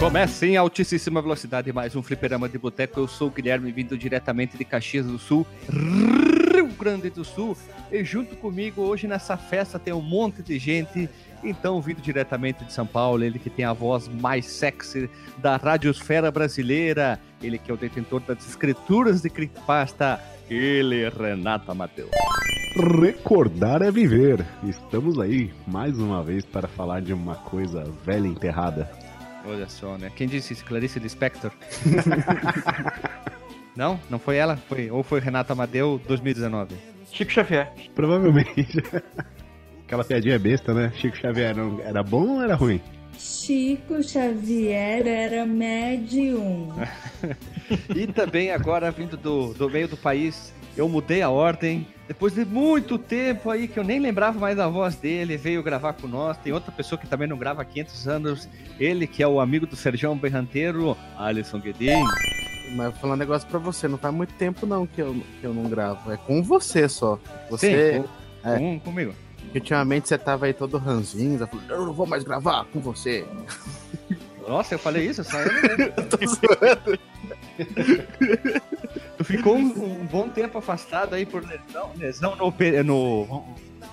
Começa em altíssima velocidade mais um fliperama de boteco. Eu sou o Guilherme, vindo diretamente de Caxias do Sul, Rio Grande do Sul. E junto comigo hoje nessa festa tem um monte de gente. Então, vindo diretamente de São Paulo, ele que tem a voz mais sexy da radiosfera brasileira, ele que é o detentor das escrituras de creepypasta, ele, Renata Mateus. Recordar é viver. Estamos aí mais uma vez para falar de uma coisa velha enterrada. Olha só, né? Quem disse isso? Clarice Lispector? não? Não foi ela? Foi, ou foi Renata Amadeu 2019? Chico Xavier. Provavelmente. Aquela piadinha besta, né? Chico Xavier não- era bom ou era ruim? Chico Xavier era médium. E também agora, vindo do, do meio do país, eu mudei a ordem. Depois de muito tempo aí, que eu nem lembrava mais da voz dele, veio gravar com nós. Tem outra pessoa que também não grava há 500 anos. Ele, que é o amigo do Sergião Berranteiro, Alisson Guedin. Mas eu vou falar um negócio pra você, não faz muito tempo não que eu, que eu não gravo. É com você só. Você. Sim, com, é. com- comigo. que Ultimamente você tava aí todo ranzinza, falando, eu não vou mais gravar com você. Nossa, eu falei isso? Só eu não lembro. Eu tô zoando. Tu ficou um, um bom tempo afastado aí por lesão, lesão no, no,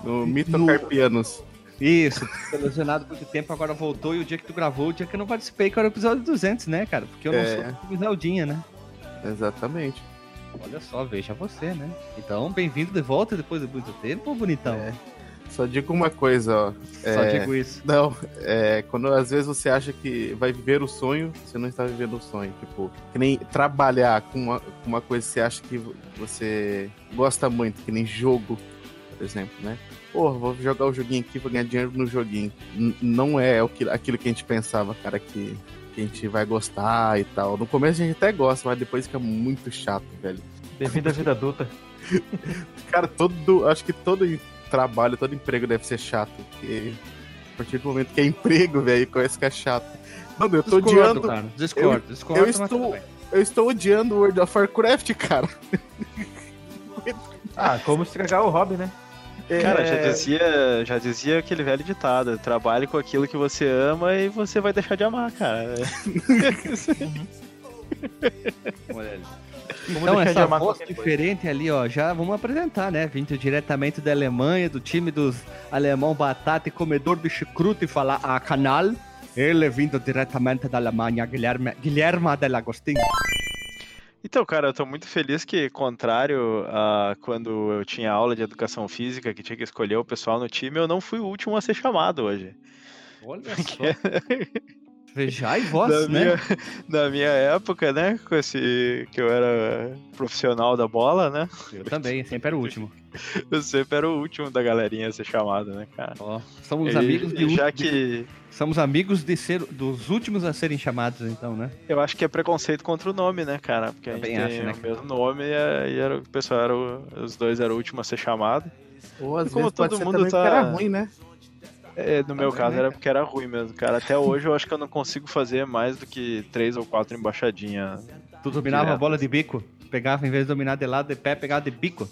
No Mitocarpianos. Isso, ficou lesionado por muito tempo, agora voltou e o dia que tu gravou, o dia que eu não participei, que era o episódio 200, né, cara? Porque eu não É. sou o Zeldinha, né? Exatamente. Olha só, veja você, né? Então, bem-vindo de volta depois de muito tempo, bonitão. É. Só digo uma coisa, ó. Só é, digo isso. Não, é, quando às vezes você acha que vai viver o sonho, você não está vivendo o sonho. Tipo, que nem trabalhar com uma, com uma coisa que você acha que você gosta muito, que nem jogo, por exemplo, né? Porra, vou jogar o joguinho aqui, vou ganhar dinheiro no joguinho. N- não é o que, aquilo que a gente pensava, cara, que, que a gente vai gostar e tal. No começo a gente até gosta, mas depois fica muito chato, velho. Bem-vindo à vida adulta. Cara, todo. Acho que todo trabalho, todo emprego deve ser chato. Porque a partir do momento que é emprego, velho, começa que é chato. Mano, eu tô Discordo, odiando. cara. Discordo, discordo. eu estou-. Eu estou odiando World of Warcraft, cara. Ah, como estragar o hobby, né? Cara, É, já dizia, já dizia aquele velho ditado: trabalhe com aquilo que você ama e você vai deixar de amar, cara. Olha ali. Como Então, de essa voz qualquer coisa. diferente ali, ó, já vamos apresentar, né? Vindo diretamente da Alemanha, do time dos alemão batata e comedor de chucrute e falar a canal. Ele vindo diretamente da Alemanha, Guilherme, Guilherme Del Agostinho. Então, cara, eu tô muito feliz que, contrário a quando eu tinha aula de educação física, que tinha que escolher o pessoal no time, eu não fui o último a ser chamado hoje. Olha só. Veja e voz, na, né? minha, na minha época, né, com esse que eu era profissional da bola, né, Eu também, sempre era o último. eu sempre era o último da galerinha a ser chamado, né, cara. Ó, somos E- amigos de, já que somos amigos de ser dos últimos a serem chamados, então, né? Eu acho que é preconceito contra o nome, né, cara? Porque a gente Também tem acho, né, o mesmo nome e, e era, o pessoal era o- os dois eram o último a ser chamado. Ou às E como vezes pode todo ser mundo também tá- era ruim, né? É, no meu caso né, era porque era ruim mesmo, cara. Até hoje eu acho que eu não consigo fazer mais do que três ou quatro embaixadinhas. Tu dominava a Direto. bola de bico, pegava em vez de dominar de lado de pé, pegava de bico.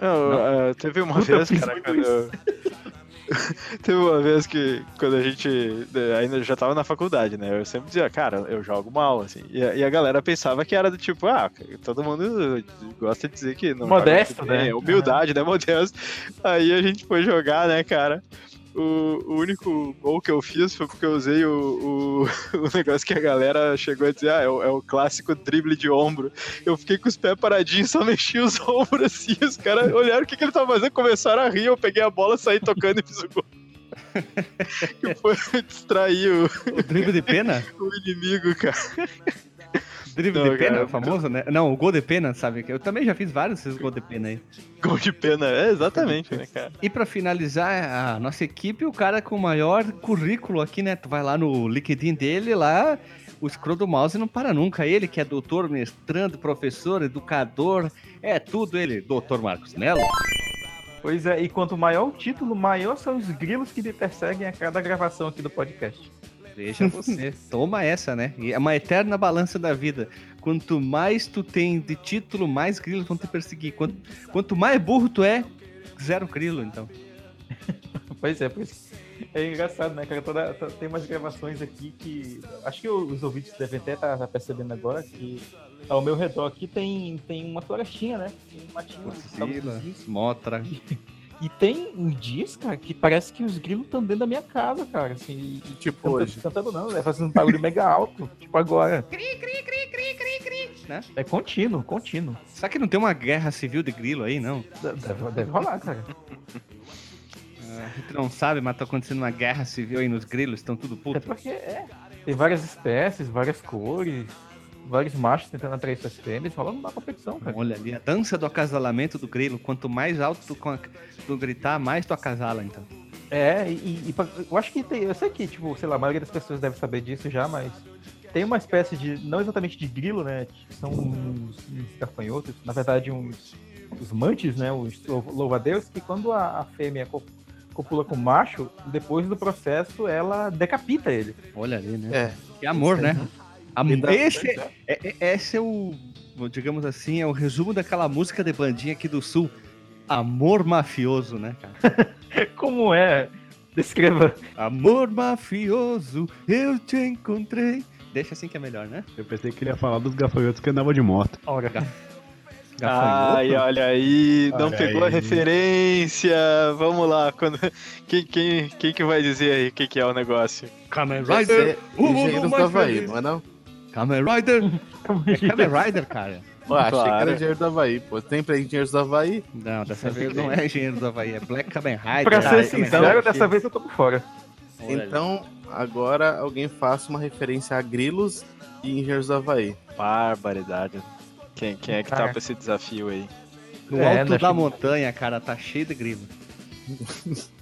Não. eh, teve uma Puta, vez, cara, quando eu... Teve uma vez que, quando a gente eh, ainda já tava na faculdade, né? Eu sempre dizia, cara, eu jogo mal, assim. E a, e a galera pensava que era do tipo, ah, todo mundo gosta de dizer que não Modesto, bem, né? é Humildade, né? Modesto. Aí a gente foi jogar, né, cara? O, o único gol que eu fiz foi porque eu usei o, o, o negócio que a galera chegou a dizer, ah, é o, é o clássico drible de ombro. Eu fiquei com os pés paradinhos, só mexi os ombros assim, os caras olharam o que, que ele tava fazendo, começaram a rir, eu peguei a bola, saí tocando e fiz o gol. que foi distrair o, O drible de pena? o inimigo, cara. Drible Não, de pena, cara. o famoso, né? Não, o gol de pena, sabe? Eu também já fiz vários desses gol de pena aí. Gol de pena, é exatamente, né, cara? E pra finalizar, a nossa equipe, o cara com o maior currículo aqui, né? Tu vai lá no LinkedIn dele, lá, o scroll do mouse não para nunca. Ele que é doutor, mestrando, professor, educador, é tudo ele. Doutor Marcos Melo. Pois é, e quanto maior o título, maior são os grilos que me perseguem a cada gravação aqui do podcast. Veja você. Toma essa, né? E é uma eterna balança da vida. Quanto mais tu tem de título, mais grilos vão te perseguir. Quanto, quanto mais burro tu é, zero grilo, então. Pois é, pois. É engraçado, né, cara? Toda, to- tem umas gravações aqui que. Acho que os ouvintes devem até estar percebendo agora que ao meu redor aqui tem, tem uma florestinha, né? Tem um matinho. Sabe, Motra. E tem um dias, cara, que parece que os grilos estão dentro da minha casa, cara. Assim, e, Tipo canta- hoje. Cantando não, né? Fazendo um barulho mega alto. Tipo agora. né? É contínuo, contínuo. Será que não tem uma guerra civil de grilo aí, não? Deve, deve rolar, cara. A gente não sabe, mas tá acontecendo uma guerra civil aí nos grilos, estão tudo É puto. porque é. Tem várias espécies, várias cores, vários machos tentando atrair suas fêmeas, rolando uma competição, cara. Olha ali, a dança do acasalamento do grilo. Quanto mais alto tu, tu gritar, mais tu acasala, então. É, e, e pra- eu acho que tem. Eu sei que, tipo, sei lá, a maioria das pessoas deve saber disso já, mas tem uma espécie de. Não exatamente de grilo, né? que São uns, uns gafanhotos, na verdade, uns. Os mantes, né? Os lou- louva-a-Deus, que quando a, a fêmea co- copula com o macho, depois do processo ela decapita ele. Olha ali, né? É. Que amor, né? Am- E dá- Esse, é, é- esse é o, digamos assim, é o resumo daquela música de bandinha aqui do Sul. Amor mafioso, né, cara? Como é? Descreva. Amor mafioso, eu te encontrei. Deixa assim que é melhor, né? Eu pensei que ele ia falar dos gafanhotos que andavam de moto. Olha, Ai, olha aí, não Olha pegou a aí. referência. Vamos lá, quando... quem, quem, quem que vai dizer aí o que, que é o negócio? Kamen Rider, ser o mundo mais feliz. não é não? Kamen Rider, é Kamen Rider, cara. Pô, achei que Claro. era Engenheiro do Havaí, pô. Tem pra Engenheiros do Havaí? Não, dessa vez não é Engenheiro do Havaí, é Black Kamen Rider. pra ser sincero, dessa vez eu tô por fora. Então, agora alguém faça uma referência a grilos e Engenheiros do Havaí. Barbaridade. Quem, quem é que tá Caraca. pra esse desafio aí? No É, alto né, da Chico? montanha, cara, tá cheio de grilo.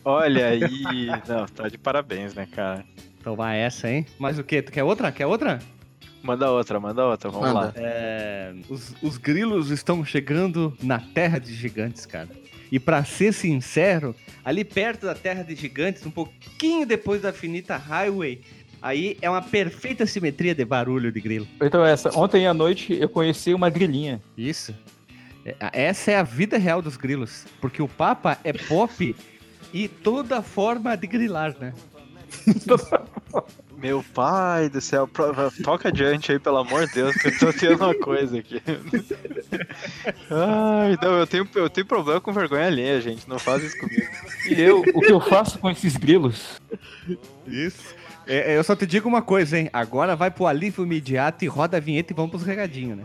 Olha aí. Não, tá de parabéns, né, cara? Toma essa, hein? Mas o quê? Tu quer outra? Quer outra? Manda outra, manda outra, vamos Manda. lá. É, os, os grilos estão chegando na Terra de Gigantes, cara. E pra ser sincero, ali perto da Terra de Gigantes, um pouquinho depois da Finita Highway, aí é uma perfeita simetria de barulho de grilo. Então essa, ontem à noite eu conheci uma grilinha. Isso. É, Essa é a vida real dos grilos. Porque o Papa é pop e toda forma de grilar, né? Meu pai do céu, toca adiante aí, pelo amor de Deus, que eu tô tendo uma coisa aqui. Ai, não, eu tenho, eu tenho problema com vergonha alheia, gente, não faz isso comigo. E eu, o que eu faço com esses grilos? Isso. É, eu só te digo uma coisa, hein? Agora vai pro alívio imediato e roda a vinheta e vamos pros regadinhos, né?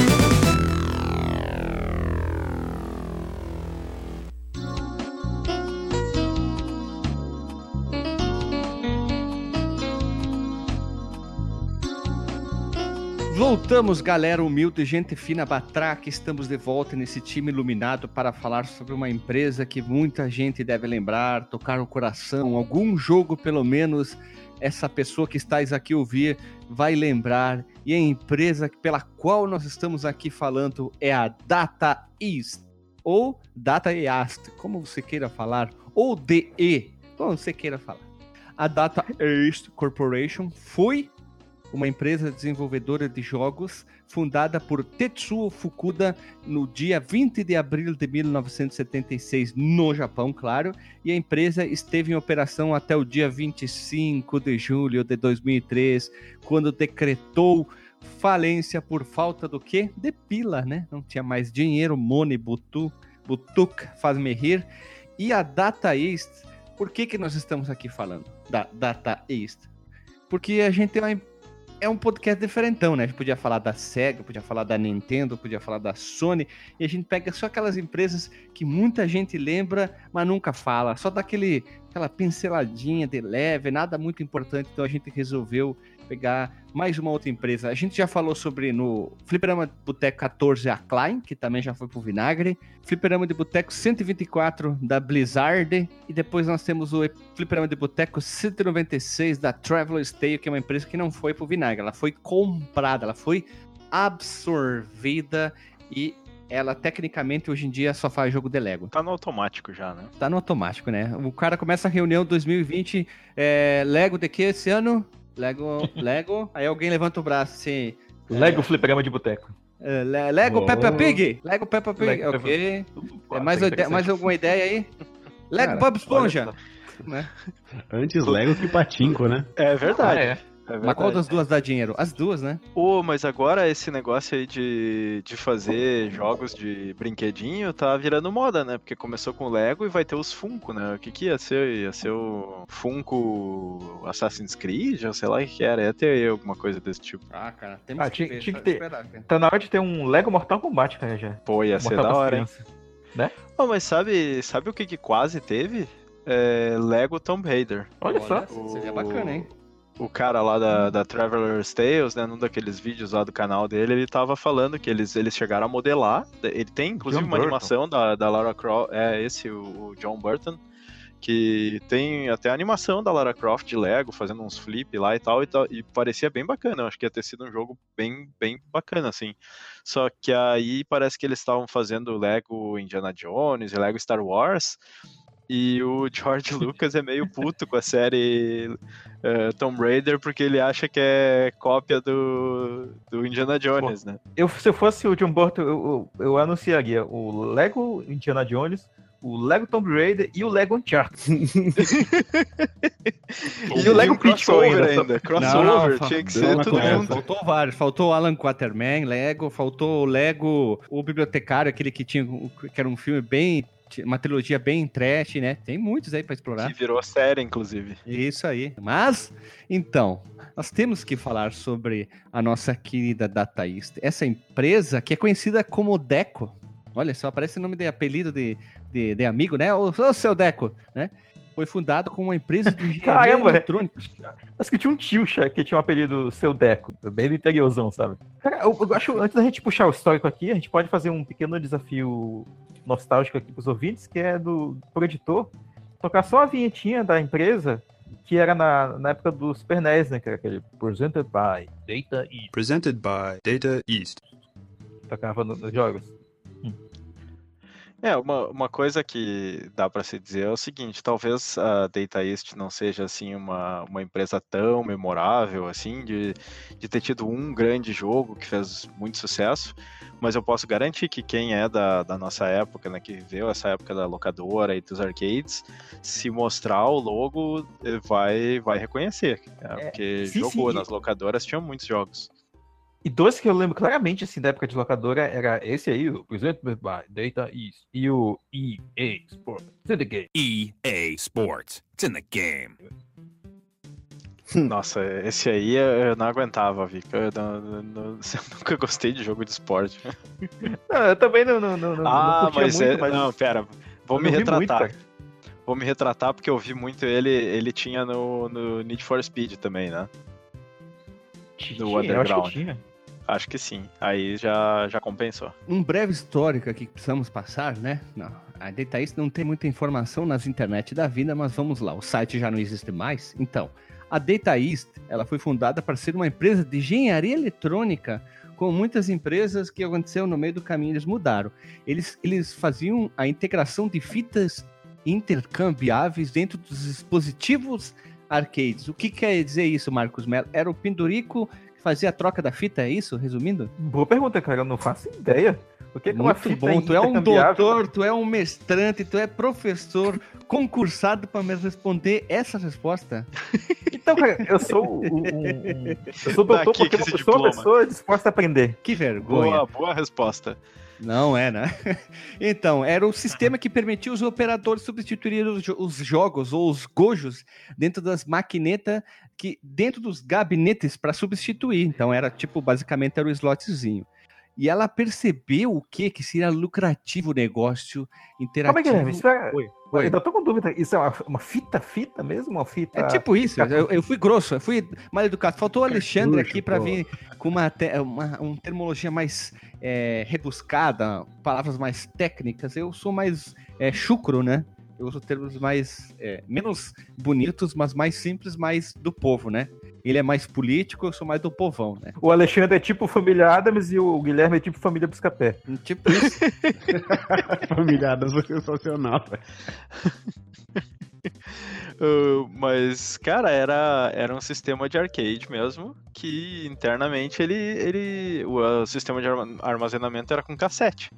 Voltamos, galera humilde, gente fina, batraca. Estamos de volta nesse time iluminado para falar sobre uma empresa que muita gente deve lembrar, tocar no coração. Algum jogo, pelo menos, essa pessoa que estás aqui ouvir vai lembrar. E a empresa pela qual nós estamos aqui falando é a Data East, ou Data East, como você queira falar, ou DE, como você queira falar. A Data East Corporation foi uma empresa desenvolvedora de jogos fundada por Tetsuo Fukuda no dia 20 de abril de 1976 no Japão, claro, e a empresa esteve em operação até o dia 25 de julho de 2003, quando decretou falência por falta do quê? De pila, né? Não tinha mais dinheiro, money, butu, butuk, faz-me rir. E a Data East, por que que nós estamos aqui falando da Data East? Porque a gente tem uma é um podcast diferentão, né? A gente podia falar da Sega, podia falar da Nintendo, podia falar da Sony, e a gente pega só aquelas empresas que muita gente lembra, mas nunca fala. Só daquele aquela pinceladinha de leve, nada muito importante, então a gente resolveu pegar mais uma outra empresa. A gente já falou sobre no Fliperama de Boteco 14 a Klein, que também já foi pro vinagre. Fliperama de Boteco 124 da Blizzard. E depois nós temos o Fliperama de Boteco 196 da Traveler's Tale, que é uma empresa que não foi pro vinagre. Ela foi comprada, ela foi absorvida e ela tecnicamente hoje em dia só faz jogo de Lego. Tá no automático já, né? Tá no automático, né? O cara começa a reunião 2020, é, Lego de que esse ano? Lego, Lego. Aí alguém levanta o braço assim. Lego Fliperama de Boteco. é, Le- Lego Oh. Peppa Pig? Lego Peppa Pig, Lego Peppa- ok. Pô, É, mais, é ide- mais alguma ideia aí? Lego Cara, Bob Esponja. Né? Antes Lego que Patinco, né? É verdade. Ah, é. É Mas qual das duas dá dinheiro? As duas, né? Ô, mas agora esse negócio aí de, de fazer jogos de brinquedinho tá virando moda, né? Porque começou com o Lego e vai ter os Funko, né? O que que ia ser? Ia ser o Funko Assassin's Creed? Ou sei lá o que era. Ia ter alguma coisa desse tipo. Ah, cara, temos Ah, que tinha- ver, tinha que ter. esperar. Tá na hora de ter um Lego Mortal Kombat, cara, já. Pô, ia ser Mortal da pras hora, hein? crianças. Ô, mas sabe, sabe o que que quase teve? É, Lego Tomb Raider. Olha, só. Seria bacana, hein? O cara lá da, da Traveler's Tales, né, num daqueles vídeos lá do canal dele, ele tava falando que eles, eles chegaram a modelar. Ele tem, inclusive, John uma Burton. animação da, da Lara Croft. É esse, o, o John Burton. Que tem até a animação da Lara Croft de Lego, fazendo uns flip lá e tal, e tal, e parecia bem bacana. Eu acho que ia ter sido um jogo bem, bem bacana, assim. Só que aí parece que eles estavam fazendo Lego Indiana Jones e Lego Star Wars. E o George Lucas é meio puto com a série eh, Tomb Raider porque ele acha que é cópia do, do Indiana Jones, né? Eu, se eu fosse o John Burton, eu, eu, eu anunciaria o Lego Indiana Jones, o Lego Tomb Raider e o Lego Uncharted. E o Lego crossover ainda, ainda. Crossover, Não, não, tinha que ser tudo conversa. junto. Faltou vários. Faltou o Alan Quaterman, Lego. Faltou o Lego, o bibliotecário, aquele que tinha, que era um filme bem, uma trilogia bem trash, né? Tem muitos aí pra explorar. Que virou série, inclusive. Isso aí. Mas, então, nós temos que falar sobre a nossa querida Data East. Essa empresa que é conhecida como Deco. Olha só, parece nome de apelido de, de, de amigo, né? Ô, ô, seu Deco, né? Foi fundado como uma empresa de engenharia Caramba, eletrônica. Acho que tinha um tio que tinha um apelido Seu Deco, bem do interiorzão, sabe? Cara, eu, eu acho, antes da gente puxar o histórico aqui, a gente pode fazer um pequeno desafio nostálgico aqui pros ouvintes, que é do pro editor tocar só a vinhetinha da empresa, que era na, na época do Super NES, né? Que era aquele Presented by Data East, Presented by Data East. tocava no- nos jogos. É, uma, uma coisa que dá para se dizer é o seguinte, talvez a Data East não seja assim uma, uma empresa tão memorável assim de, de ter tido um grande jogo que fez muito sucesso, mas eu posso garantir que quem é da, da nossa época, né, que viveu essa época da locadora e dos arcades, se mostrar o logo eh, vai, vai reconhecer, né, É, porque sim, jogou sim. nas locadoras, tinha muitos jogos. E dois que eu lembro claramente, assim, da época de locadora, era esse aí, o Presented by Data East, e o EA Sports Syndicate. EA Sports. It's in the game. Nossa, esse aí eu não aguentava, Vika. Eu, não- não- não- eu nunca gostei de jogo de esporte. Não, eu também não, não, não, ah, curtia mas, muito, é, mas não, pera. Vou eu me muito, retratar. cara. Vou me retratar porque eu vi muito ele. Ele tinha no, no Need for Speed também, né? Tinha, Do eu acho que Underground. tinha. Acho que sim. Aí já, já compensou. Um breve histórico aqui que precisamos passar, né? Não, a East não tem muita informação nas internet da vida, mas vamos lá. O site já não existe mais. Então, a Data East, ela foi fundada para ser uma empresa de engenharia eletrônica, como muitas empresas que aconteceu no meio do caminho, eles mudaram. Eles, eles faziam a integração de fitas intercambiáveis dentro dos dispositivos arcades. O que quer dizer isso, Marcos Mello? Era o pendurico fazia a troca da fita, é isso? Resumindo? Boa pergunta, cara. Eu não faço ideia. O que, é uma Muito fita bom. Tu é um doutor, tu é um mestrante, tu é professor concursado para me responder essa resposta. Então, cara, eu sou um, um- eu sou doutor Daqui porque eu sou uma pessoa disposta a aprender. Que vergonha. Boa, boa resposta. Não é, né? Então, era o sistema que permitia os operadores jo- os jogos ou os gojos dentro das maquinetas, que dentro dos gabinetes para substituir. Então, era tipo, basicamente era o slotzinho. E ela percebeu o que que seria lucrativo o negócio interativo. Calma aí, Guilherme. Isso é... Oi, Eu oi. ainda tô com dúvida. Isso é uma, uma fita, fita mesmo? Uma fita. É tipo isso, eu, eu fui grosso, eu fui mal educado. Faltou o Alexandre aqui para vir com uma, te- uma, uma terminologia mais é, rebuscada, palavras mais técnicas. Eu sou mais é, chucro, né? Eu uso termos mais é, menos bonitos, mas mais simples, mais do povo, né? Ele é mais político, eu sou mais do povão, né? O Alexandre é tipo família Adams e o Guilherme é tipo família Buscapé. Tipo isso. Familiadas foi sensacional, velho. Uh, mas, cara, era, era um sistema de arcade mesmo, que internamente ele, ele o, uh, sistema de arma- armazenamento era com cassete.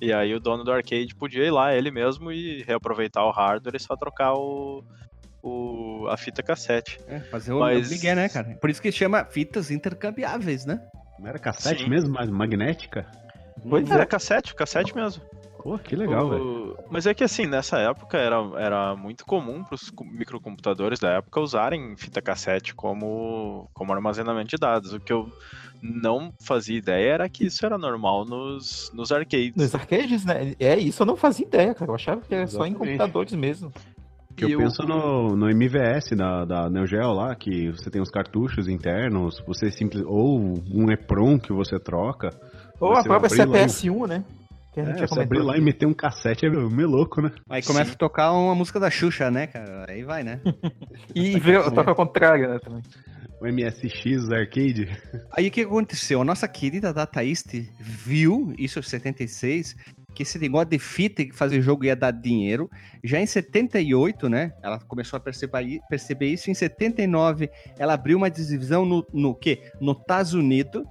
E aí o dono do arcade podia ir lá, ele mesmo, e reaproveitar o hardware e só trocar o, o, a fita cassete. É, fazer o Mas- Miguel, né, cara? Por isso que chama fitas intercambiáveis, né? Não era cassete Sim. mesmo, mas magnética? Pois Era é. cassete, cassete mesmo. Pô, que legal, O- velho. Mas é que assim, nessa época era, era muito comum para os microcomputadores da época usarem fita cassete como, como armazenamento de dados. O que eu não fazia ideia era que isso era normal nos, nos arcades. Nos arcades, né? É isso, eu não fazia ideia, cara. Eu achava que era só em Exatamente. computadores mesmo. Que eu E o- penso no, no MVS da, da Neo Geo lá, que você tem os cartuchos internos, você simples ou um EPROM que você troca. Ou a própria abrir lá CPS-1, né? Que a gente É, você abrir lá e meter um cassete é meio louco, né? Aí começa a tocar uma música da Xuxa, né, cara? Aí vai, né? E ver, toca ao contrário, né? Também. O MSX Arcade. Aí o que aconteceu? A nossa querida Data East viu, isso em 76, que esse negócio de fita e fazer jogo ia dar dinheiro. Já em 78, né? Ela começou a perceber, perceber isso. Em 79, ela abriu uma divisão no, no quê? No Estados Unidos,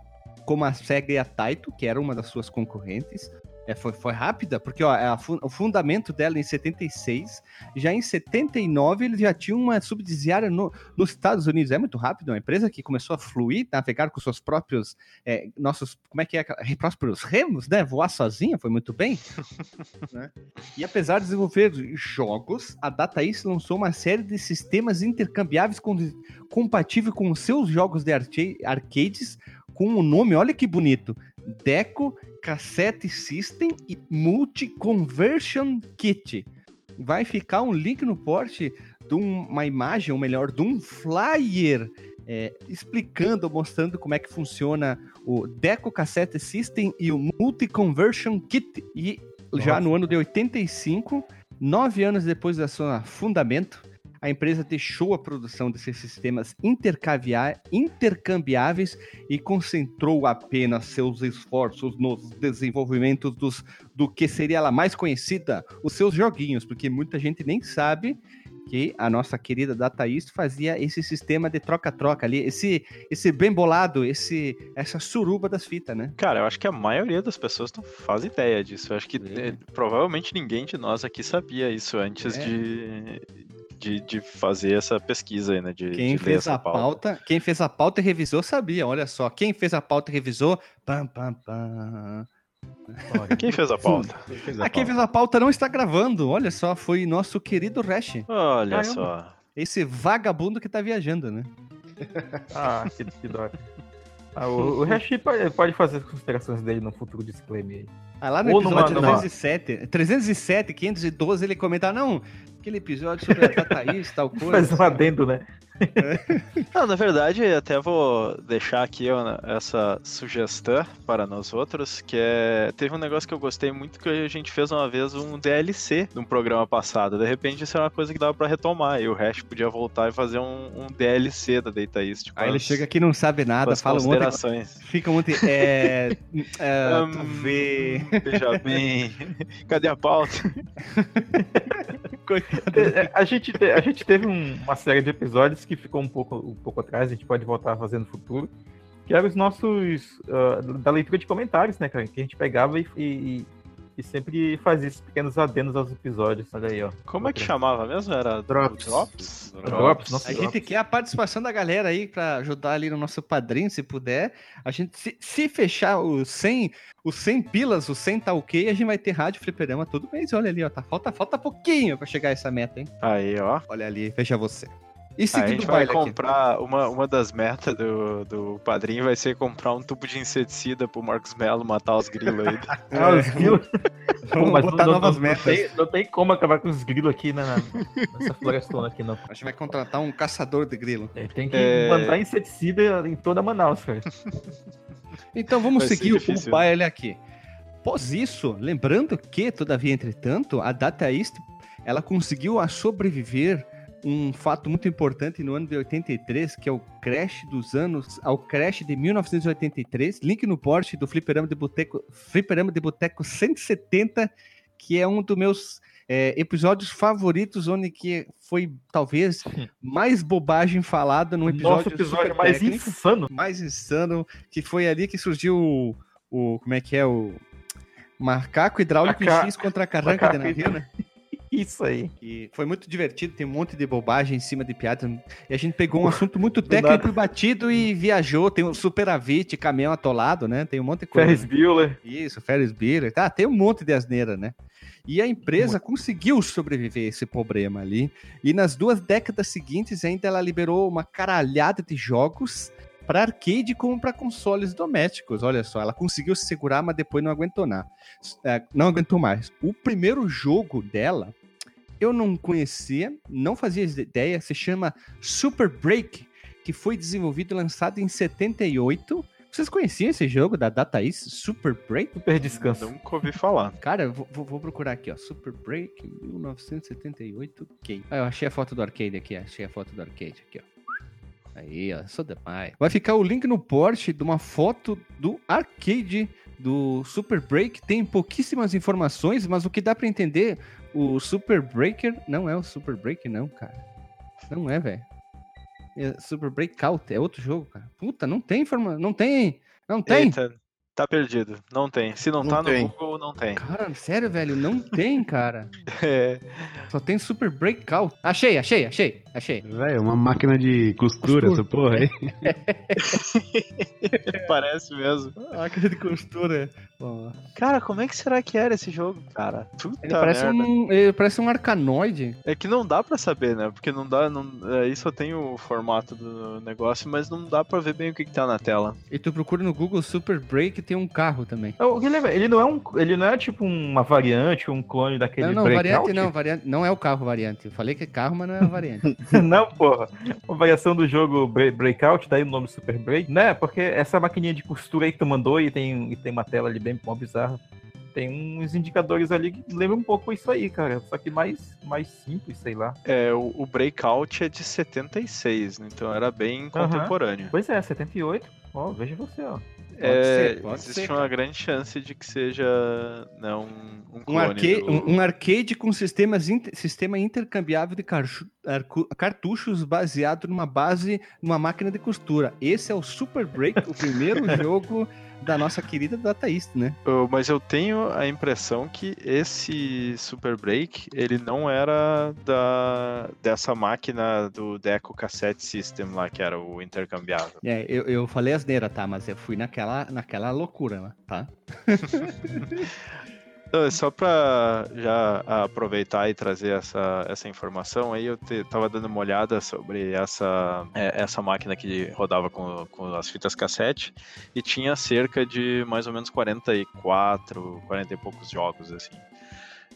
como a Sega e a Taito, que era uma das suas concorrentes. É, foi, foi rápida, porque ó, a fu- o fundamento dela em 76, já em 79 eles já tinham uma subsidiária no, nos Estados Unidos. É muito rápido, uma empresa que começou a fluir, navegar com seus próprios, é, nossos, como é que é, próprios remos, né? Voar sozinha, foi muito bem. né? E apesar de desenvolver jogos, a Data East lançou uma série de sistemas intercambiáveis com, com seus jogos de arca- arcades, com o nome, olha que bonito, Deco Cassette System e Multi Conversion Kit. Vai ficar um link no porte de um- uma imagem, ou melhor, de um flyer é, explicando, mostrando como é que funciona o Deco Cassette System e o Multi Conversion Kit. E já Nossa. no ano de 85, nove anos depois do seu fundamento, a empresa deixou a produção desses sistemas intercambiáveis e concentrou apenas seus esforços no desenvolvimento dos, do que seria ela mais conhecida, os seus joguinhos, porque muita gente nem sabe que a nossa querida Data East fazia esse sistema de troca-troca ali, esse, esse bem bolado, esse, essa suruba das fitas, né? Cara, eu acho que a maioria das pessoas não faz ideia disso. Eu acho que É. eh, provavelmente ninguém de nós aqui sabia isso antes É. de, de, de fazer essa pesquisa aí, né? De, Quem de ler fez essa a pauta, quem fez a pauta e revisou sabia, olha só. Quem fez a pauta e revisou, pam, pam, pam. Quem fez a pauta? Ah, quem fez a pauta não está gravando, olha só, foi nosso querido Resh. Olha Caramba. só. Esse vagabundo que tá viajando, né? Ah, que, que dó. Ah, o, o pode, pode fazer as considerações dele no futuro disclaimer aí. Ah, lá no Ou episódio numa- 307, 307, 512, ele comenta, não, aquele episódio sobre a Thaís, tal coisa. Faz um adendo, né? Não, na verdade, até vou deixar aqui essa sugestão para nós outros, que é... Teve um negócio que eu gostei muito, que a gente fez uma vez um DLC de um programa passado. De repente, isso é uma coisa que dava para retomar, e o Hash podia voltar e fazer um, um DLC da Data East. com Aí ele chega aqui e não sabe nada, fala um monte, fica um monte, é, é, tu vê... Veja bem. Cadê a pauta? É, A gente, te- a gente teve um- uma série de episódios que ficou um pouco, um pouco atrás, a gente pode voltar a fazer no futuro, que eram os nossos. ah, da leitura de comentários, né? Que a gente pegava e, e, e sempre fazia esses pequenos adendos aos episódios. Olha aí, ó. Como é que chamava mesmo? Era Drops. Drops? Drops, nossa. A gente quer a participação da galera aí pra ajudar ali no nosso padrinho, se puder. A gente, se, se fechar os 100, os 100 pilas, os 100 tá ok, a gente vai ter rádio fliperama todo mês. Olha ali, ó, tá, falta, falta pouquinho pra chegar a essa meta, hein? Aí, ó. Olha ali, veja você. E Aí a seguindo gente o vai aqui. comprar, uma, uma das metas do, do padrinho vai ser comprar um tubo de inseticida pro Marcos Melo matar os grilos aí. Ah, os grilos. Vamos botar não, novas não, metas. Não tem, não tem como acabar com os grilos aqui na, nessa florestona aqui, não. A gente vai contratar um caçador de grilo. É, Tem que É. mandar inseticida em toda Manaus, cara. Então vamos Vai seguir o difícil. baile aqui. Após isso, lembrando que, todavia, entretanto, a Data East ela conseguiu a sobreviver um fato muito importante no ano de 83, que é o crash dos anos, ao crash de 1983, link no post do Fliperama de Boteco, Fliperama de Boteco 170, que é um dos meus é, episódios favoritos, onde que foi talvez mais bobagem falada num episódio, Nosso episódio mais técnico insano. mais insano, que foi ali que surgiu o, o- como é que é, o macaco hidráulico Maca- X contra a carranca de macaco navio, né? Isso aí. E foi muito divertido, tem um monte de bobagem em cima de piada. E a gente pegou um assunto muito técnico e batido e viajou. Tem o superavit, caminhão atolado, né? Tem um monte de coisa. Ferris Bueller. Isso, Ferris Bueller. Tá, tem um monte de asneira, né? E a empresa conseguiu sobreviver a esse problema ali. E nas duas décadas seguintes ainda ela liberou uma caralhada de jogos para arcade como para consoles domésticos. Olha só, ela conseguiu se segurar, mas depois não aguentou nada. É, não aguentou mais. O primeiro jogo dela eu não conhecia, não fazia ideia, se chama Super Break, que foi desenvolvido e lançado em 78. Vocês conheciam esse jogo da Data East, Super Break? Super descanso. Nunca ouvi falar. Cara, eu vou, vou- vou procurar aqui, ó. Super Break 1978. Ok. Ah, eu achei a foto do arcade aqui, achei a foto do arcade aqui, ó. Aí, ó, sou demais. Vai ficar o link no post de uma foto do arcade do Super Break. Tem pouquíssimas informações, mas o que dá pra entender, o Super Breaker não é o Super Break, não, cara. Não é, velho. É Super Breakout, é outro jogo, cara. Puta, não tem informação, não tem, não tem. Eita, tá perdido. Não tem. Se não, Não tá tem. no Google, não tem. Cara, sério, velho, não tem, cara. É, Só tem Super Breakout. Achei, achei, achei, achei. Velho, uma máquina de costura, Costura. essa porra aí. parece mesmo. Máquina de costura. Bom, Cara, como é que será que era esse jogo, cara? Puta ele, parece merda. um, ele parece um arcanoide. É que não dá pra saber, né? Porque não dá. Não, aí só tem o formato do negócio, mas não dá pra ver bem o que, que tá na tela. E tu procura no Google Super Break tem um carro também. É, o que ele não é um. Ele não é tipo uma variante, um clone daquele não, não, Breakout? variante não, variante. Não é o carro variante. Eu falei que é carro, mas não é variante. não, porra. Uma variação do jogo Bre- Breakout, daí o nome Super Break, né? Porque essa maquininha de costura aí que tu mandou e tem, e tem uma tela ali bem mó bizarra. Tem uns indicadores ali que lembram um pouco isso aí, cara. Só que mais, mais simples, sei lá. É, o, o Breakout é de 76, né? Então era bem contemporâneo. Pois é, 78. Ó, veja você, ó. É, ser, pode existe ser, uma grande chance de que seja não um Um, clone arcade, do- um, um arcade com sistemas inter- sistema intercambiável de arcu- cartuchos baseado numa base, numa máquina de costura. Esse é o Super Break, o primeiro jogo da nossa querida Data East, né? Mas eu tenho a impressão que esse Super Break, ele não era da dessa máquina do Deco Cassette System lá, que era o intercambiável. É, eu, eu falei asneira, tá? Mas eu fui naquela, naquela loucura, né? tá? Só pra já aproveitar e trazer essa, essa informação, aí eu te, tava dando uma olhada sobre essa, é, essa máquina que rodava com, com as fitas cassete e tinha cerca de mais ou menos 44, 40 e poucos jogos, assim.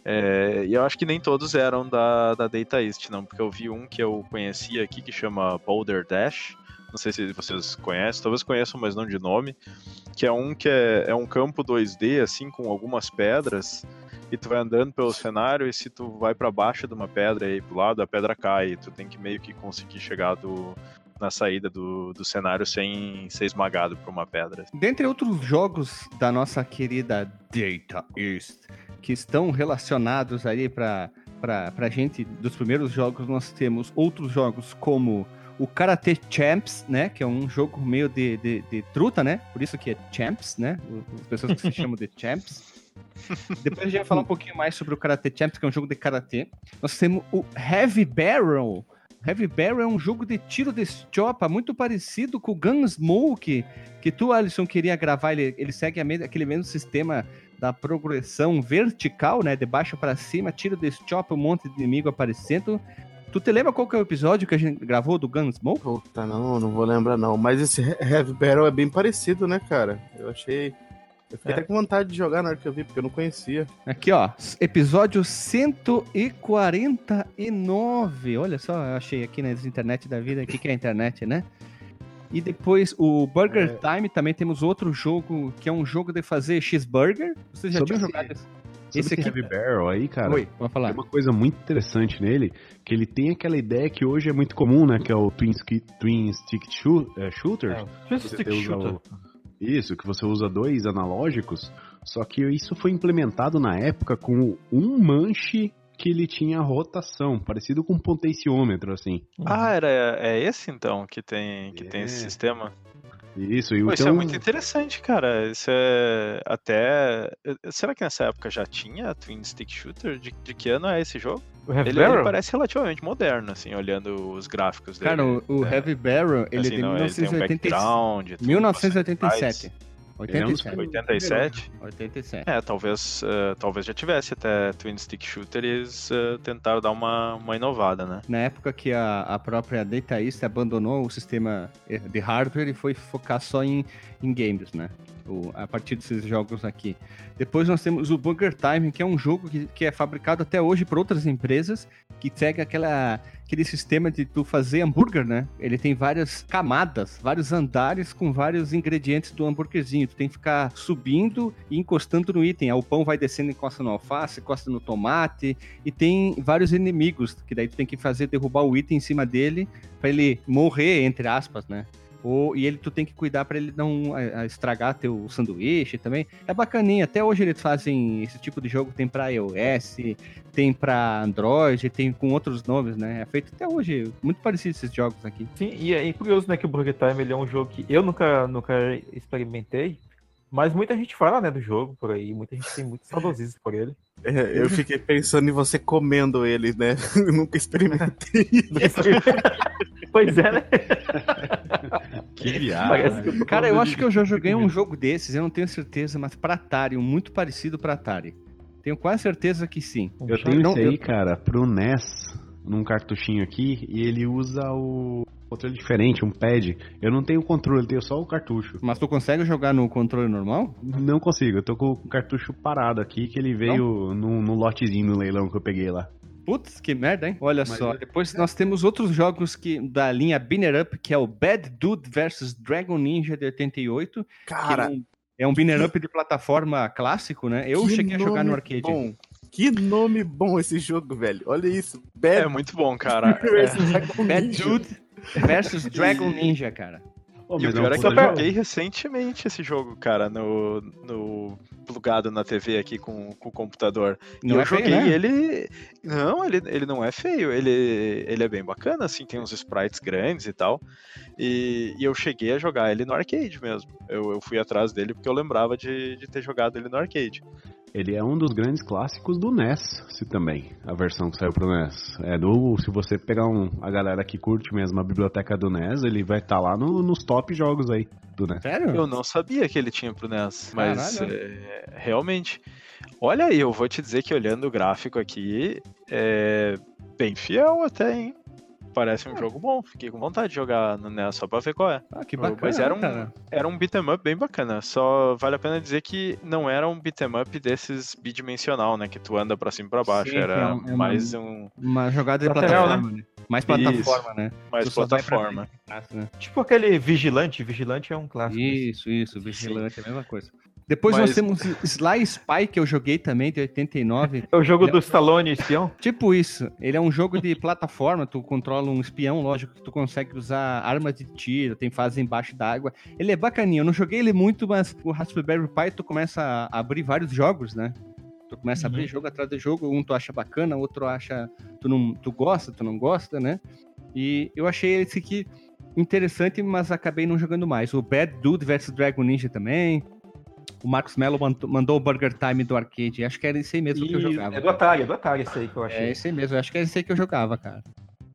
É, e eu acho que nem todos eram da, da Data East, não, porque eu vi um que eu conhecia aqui que chama Boulder Dash. Não sei se vocês conhecem, talvez conheçam, mas não de nome. Que é um que é, é um campo 2D, assim, com algumas pedras. E tu vai andando pelo cenário e se tu vai para baixo de uma pedra e pro lado, a pedra cai. E tu tem que meio que conseguir chegar do, na saída do, do cenário sem ser esmagado por uma pedra. Dentre outros jogos da nossa querida Data East, que estão relacionados aí para pra gente, dos primeiros jogos, nós temos outros jogos como o Karate Champs, né? Que é um jogo meio de, de, de truta, né? Por isso que é Champs, né? As pessoas que se chamam de Champs. Depois a gente vai falar um pouquinho mais sobre o Karate Champs, que é um jogo de karatê. Nós temos o Heavy Barrel. Heavy Barrel é um jogo de tiro de chopa muito parecido com o Gunsmoke, que tu, Alisson, queria gravar. Ele, ele segue a me- aquele mesmo sistema da progressão vertical, né? De baixo para cima, tiro de chopa, um monte de inimigo aparecendo. Tu te lembra qual que é o episódio que a gente gravou do Gunsmoke? Puta, não, não vou lembrar não. Mas esse He- Heavy Battle é bem parecido, né, cara? Eu achei. Eu fiquei É. até com vontade de jogar na hora que eu vi, porque eu não conhecia. Aqui, ó, episódio 149. Olha só, eu achei aqui nas internet da vida, o que, que é a internet, né? E depois o Burger Time também temos outro jogo que é um jogo de fazer cheeseburger. Vocês já Sobre tinham jogado esse? Sobre Esse aqui- Heavy Barrel aí, cara. Oi, pode falar. Tem uma coisa muito interessante nele, que ele tem aquela ideia que hoje é muito comum, né? Que é o Twin, Ski- twin Stick Shoo- é, Shooter. É, Você Stick Shooter. o- Isso, que você usa dois analógicos, só que isso foi implementado na época com um manche que ele tinha rotação, parecido com um potenciômetro, assim. Ah, era, é esse então que tem, que tem esse É. sistema? Isso, e Pô, o isso é muito interessante, cara. Isso é até. Será que nessa época já tinha Twin Stick Shooter? De, de que ano é esse jogo? O Heavy Ele, ele Barrel? parece relativamente moderno, assim, olhando os gráficos dele. Cara, o, o É, Heavy Barrel, ele é assim, de não, ele tem um 1987. Background. tudo, 1987. Ele é um dos 87. 87? 87. É, talvez, eh, talvez já tivesse até Twin Stick Shooter e eles eh, tentaram dar uma, uma inovada, né? Na época que a, a própria Data East abandonou o sistema de hardware e foi focar só em, em games, né? O- a partir desses jogos aqui. Depois nós temos o Burger Time, que é um jogo que, que é fabricado até hoje por outras empresas, que segue aquela, aquele sistema de tu fazer hambúrguer, né? Ele tem várias camadas, vários andares com vários ingredientes do hambúrguerzinho. Tu tem que ficar subindo e encostando no item. Aí o pão vai descendo, encosta no alface, encosta no tomate, e tem vários inimigos, que daí tu tem que fazer derrubar o item em cima dele pra ele morrer, entre aspas, né? Ou, e ele tu tem que cuidar pra ele não a- a estragar teu sanduíche também. É bacaninha, até hoje eles fazem esse tipo de jogo, tem pra iOS, tem pra Android, tem com outros nomes, né? É feito até hoje, muito parecido esses jogos aqui. Sim, e é curioso, né, que o Burger Time ele é um jogo que eu nunca, nunca experimentei, mas muita gente fala, né, do jogo por aí, muita gente tem muito saudosismo por ele. É, eu fiquei pensando em você comendo ele, né? Eu nunca experimentei. pois é, né? Que viagem. Eu tô Cara, eu acho que eu já joguei um jogo desses, eu não tenho certeza, mas pra Atari, um muito parecido pra Atari. Tenho quase certeza que sim. Eu tenho Não, esse aí, eu- cara, pro NES, num cartuchinho aqui, e ele usa o controle diferente, um pad. Eu não tenho controle, eu tenho só o cartucho. Mas tu consegue jogar no controle normal? Não consigo, eu tô com o cartucho parado aqui, que ele veio num, num lotezinho no leilão que eu peguei lá. Putz, que merda, hein? Olha Mas só. é- Depois nós temos outros jogos que da linha Binner Up, que é o Bad Dude vs Dragon Ninja de 88. que Cara, é um- é um Binner Up de plataforma clássico, né? Eu que cheguei a jogar no nome arcade. Bom. Que nome bom esse jogo, velho. Olha isso. É Bad muito bom, cara. É. versus Bad. Dude vs Dragon Ninja, cara. Ô, E o é pior é que eu joguei recentemente esse jogo, cara, no, no plugado na TV aqui com, com o computador. E Não eu é feio, joguei né? ele. Não, ele, ele não é feio, ele, ele é bem bacana, assim, tem uns sprites grandes e tal. E, e eu cheguei a jogar ele no arcade mesmo. Eu, eu fui atrás dele porque eu lembrava de, de ter jogado ele no arcade. Ele é um dos grandes clássicos do NES, se também, a versão que saiu pro NES. É do, se você pegar um, a galera que curte mesmo a biblioteca do NES, ele vai estar lá no- nos top jogos aí do NES. Sério? Eu não sabia que ele tinha pro NES, mas é, realmente. Olha aí, eu vou te dizer que olhando o gráfico aqui, é bem fiel até, hein? Parece um jogo bom. Fiquei com vontade de jogar no NES só pra ver qual é. Ah, que Mas bacana, era um- cara. Era um beat'em up bem bacana. Só vale a pena dizer que não era um beat'em up desses bidimensional, né? Que tu anda pra cima e pra baixo. Sim, era é um- é uma- mais um. Uma jogada de Lateral, plataforma, né? Mais plataforma, né? Mais Tu plataforma. frente, né? Tipo aquele Vigilante, Vigilante é um clássico. Isso, isso, Vigilante, é a mesma coisa. Depois nós Mas- temos Sly Spy, que eu joguei também, de 89. É o jogo Ele é- do Stallone espião? Tipo isso, ele é um jogo de plataforma, tu controla um espião, lógico que tu consegue usar armas de tiro, tem fase embaixo d'água. Ele é bacaninho, eu não joguei ele muito, mas o Raspberry Pi tu começa a abrir vários jogos, né? Tu começa a abrir jogo atrás de jogo, um tu acha bacana, outro acha tu não tu gosta, tu não gosta, né? E eu achei esse aqui interessante, mas acabei não jogando mais. O Bad Dude vs Dragon Ninja também. O Marcos Mello mandou, o Burger Time do arcade. Acho que era esse aí mesmo que eu E jogava. é do Atari, é do Atari esse aí que eu achei. É esse aí mesmo, acho que é esse aí que eu jogava, cara.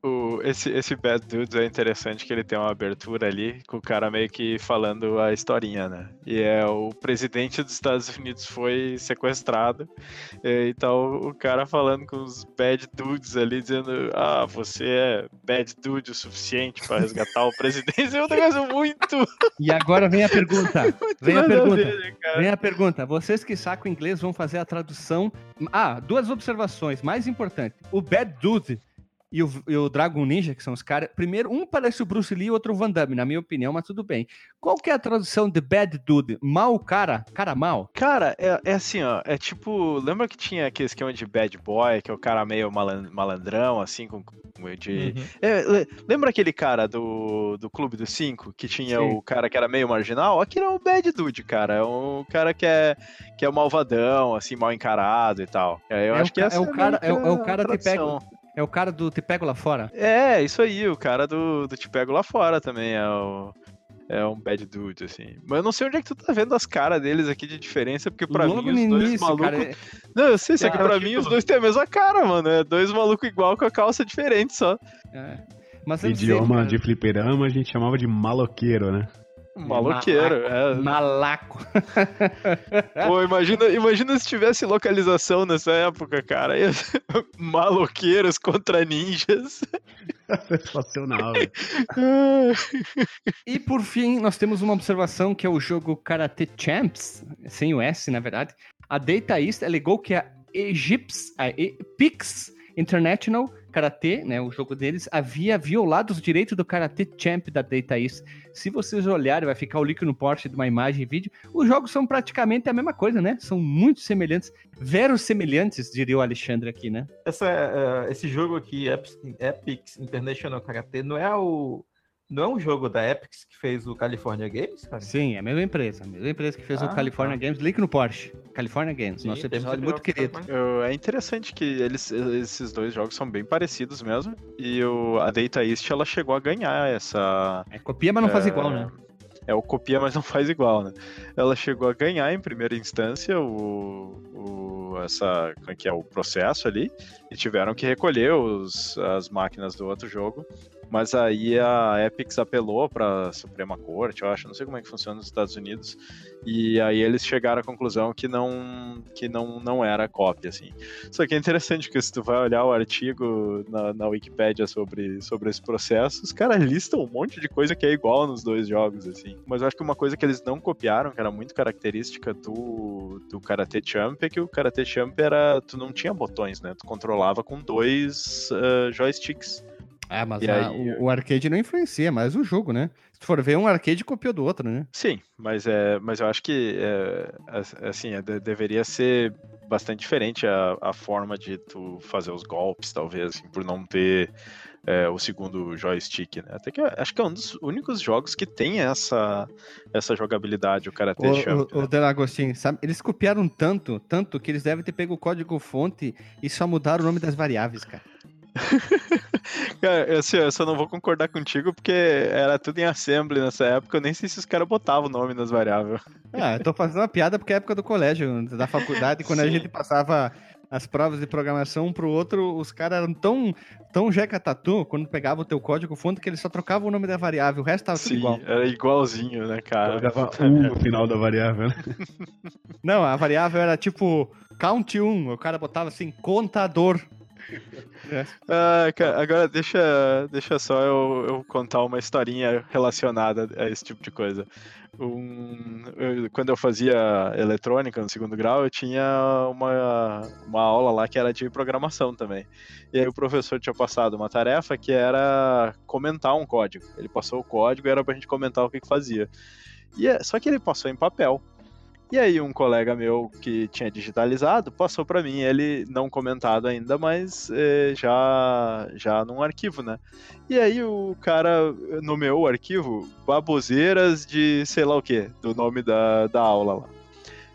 O, esse, esse Bad Dudes é interessante que ele tem uma abertura ali com o cara meio que falando a historinha, né? E é o presidente dos Estados Unidos foi sequestrado. E então o cara falando com os Bad Dudes ali, dizendo: Ah, você é Bad Dude o suficiente pra resgatar o presidente. É um negócio muito. E agora vem a pergunta. Vem a pergunta. né? Vem a pergunta. Vocês que sacam inglês vão fazer a tradução. Ah, duas observações. Mais importante. O Bad Dude e o, e o Dragon Ninja, que são os caras. Primeiro, um parece o Bruce Lee e outro o Van Damme, na minha opinião, mas tudo bem. Qual que é a tradução de Bad Dude? Mal cara? Cara mal? Cara, é, é assim, ó. É tipo. Lembra que tinha aquele esquema de bad boy, que é o cara meio malan- malandrão, assim, com. com- De... Uhum. É, le- lembra aquele cara do, do Clube dos Cinco, que tinha Sim. o cara que era meio marginal? Aquele é o bad dude, cara. É um cara que é, que é o malvadão, assim, mal encarado e tal. É, eu É acho o que essa é o cara- que é o- é o cara que pega-. É o cara do Te Pego Lá Fora? É, isso aí, o cara do, do Te Pego Lá Fora também é o. É um bad dude, assim. Mas eu não sei onde é que tu tá vendo as caras deles aqui de diferença, porque pra Logo mim os dois início, malucos. cara. é- Não, eu sei, só que Cara, pra tipo- mim os dois têm a mesma cara, mano. É dois malucos igual com a calça diferente só. é. Mas sei, Idioma cara. de fliperama a gente chamava de maloqueiro, né? Maloqueiro. É. Malaco. Pô, imagina, imagina se tivesse localização nessa época, cara. Maloqueiros contra ninjas. Sensacional. E por fim, nós temos uma observação que é o jogo Karate Champs, sem o S, na verdade. A Data East alegou que a Egypts, a Pix International Karate, né, o jogo deles, havia violado os direitos do Karate Champ da Data East. Se vocês olharem, vai ficar o link no post de uma imagem e vídeo. Os jogos são praticamente a mesma coisa, né? São muito semelhantes, verossemelhantes, diria o Alexandre aqui, né? Essa, é, esse jogo aqui, Epic, Epic International Karate, não é o. Não é um jogo da Epic que fez o California Games, cara? Sim, é a mesma empresa. A mesma empresa que fez o Ah, California tá. Games. Link no Porsche. California Games. Sim, nosso temos episódio muito o querido. Eu- é interessante que eles, esses dois jogos são bem parecidos mesmo. E o, a Data East ela chegou a ganhar essa. É copia, mas não faz É, igual, né? É o copia, mas não faz igual, né? Ela chegou a ganhar em primeira instância o, o, essa, como é que é, o processo ali e tiveram que recolher os, as máquinas do outro jogo. Mas aí a Epic apelou para a Suprema Corte, eu acho, não sei como é que funciona nos Estados Unidos, e aí eles chegaram à conclusão que não que não, não era cópia, assim. Só que é interessante que se tu vai olhar o artigo na, na Wikipédia sobre, sobre esse processo, os caras listam um monte de coisa que é igual nos dois jogos, assim. Mas eu acho que uma coisa que eles não copiaram, que era muito característica do, do Karate Champ, é que o Karate Champ era. Tu não tinha botões, né? Tu controlava com dois ah, joysticks. Ah, mas a- aí- o, o arcade não influencia, mas o jogo, né? Se tu for ver, um arcade copiou do outro, né? Sim, mas, é, mas eu acho que é, as- assim, é, de- deveria ser bastante diferente a, a forma de tu fazer os golpes, talvez, assim, por não ter é, o segundo joystick, né? Até que acho que é um dos únicos jogos que tem essa, essa jogabilidade, o Karate Champ. O, o, né? o Dan Agostinho, sabe? Eles copiaram tanto, tanto, que eles devem ter pego o código fonte e só mudaram o nome das variáveis, cara. Cara, eu, assim, eu só não vou concordar contigo porque era tudo em assembly nessa época, eu nem sei se os caras botavam o nome nas variáveis. Ah, eu tô fazendo uma piada porque é a época do colégio, da faculdade, quando a Sim. gente passava as provas de programação um pro outro, os caras eram tão, tão jeca tatu, quando pegava o teu código fonte, que eles só trocavam o nome da variável, o resto tava Sim, igual. era igualzinho, né, cara? Colocava um no final da variável, né? Não, a variável era tipo count 1, o cara botava assim, contador. Ah, cara, agora deixa, deixa só eu, eu contar uma historinha relacionada a esse tipo de coisa. Um, eu- quando eu fazia eletrônica no segundo grau, eu tinha uma, uma aula lá que era de programação também. E aí o professor tinha passado uma tarefa que era comentar um código. Ele passou o código e era pra gente comentar o que, que fazia. E é- só que ele passou em papel. E aí um colega meu que tinha digitalizado passou para mim, ele não comentado ainda, mas eh, já já num arquivo, né? E aí o cara nomeou o arquivo baboseiras de sei lá o que, do nome da, da aula lá.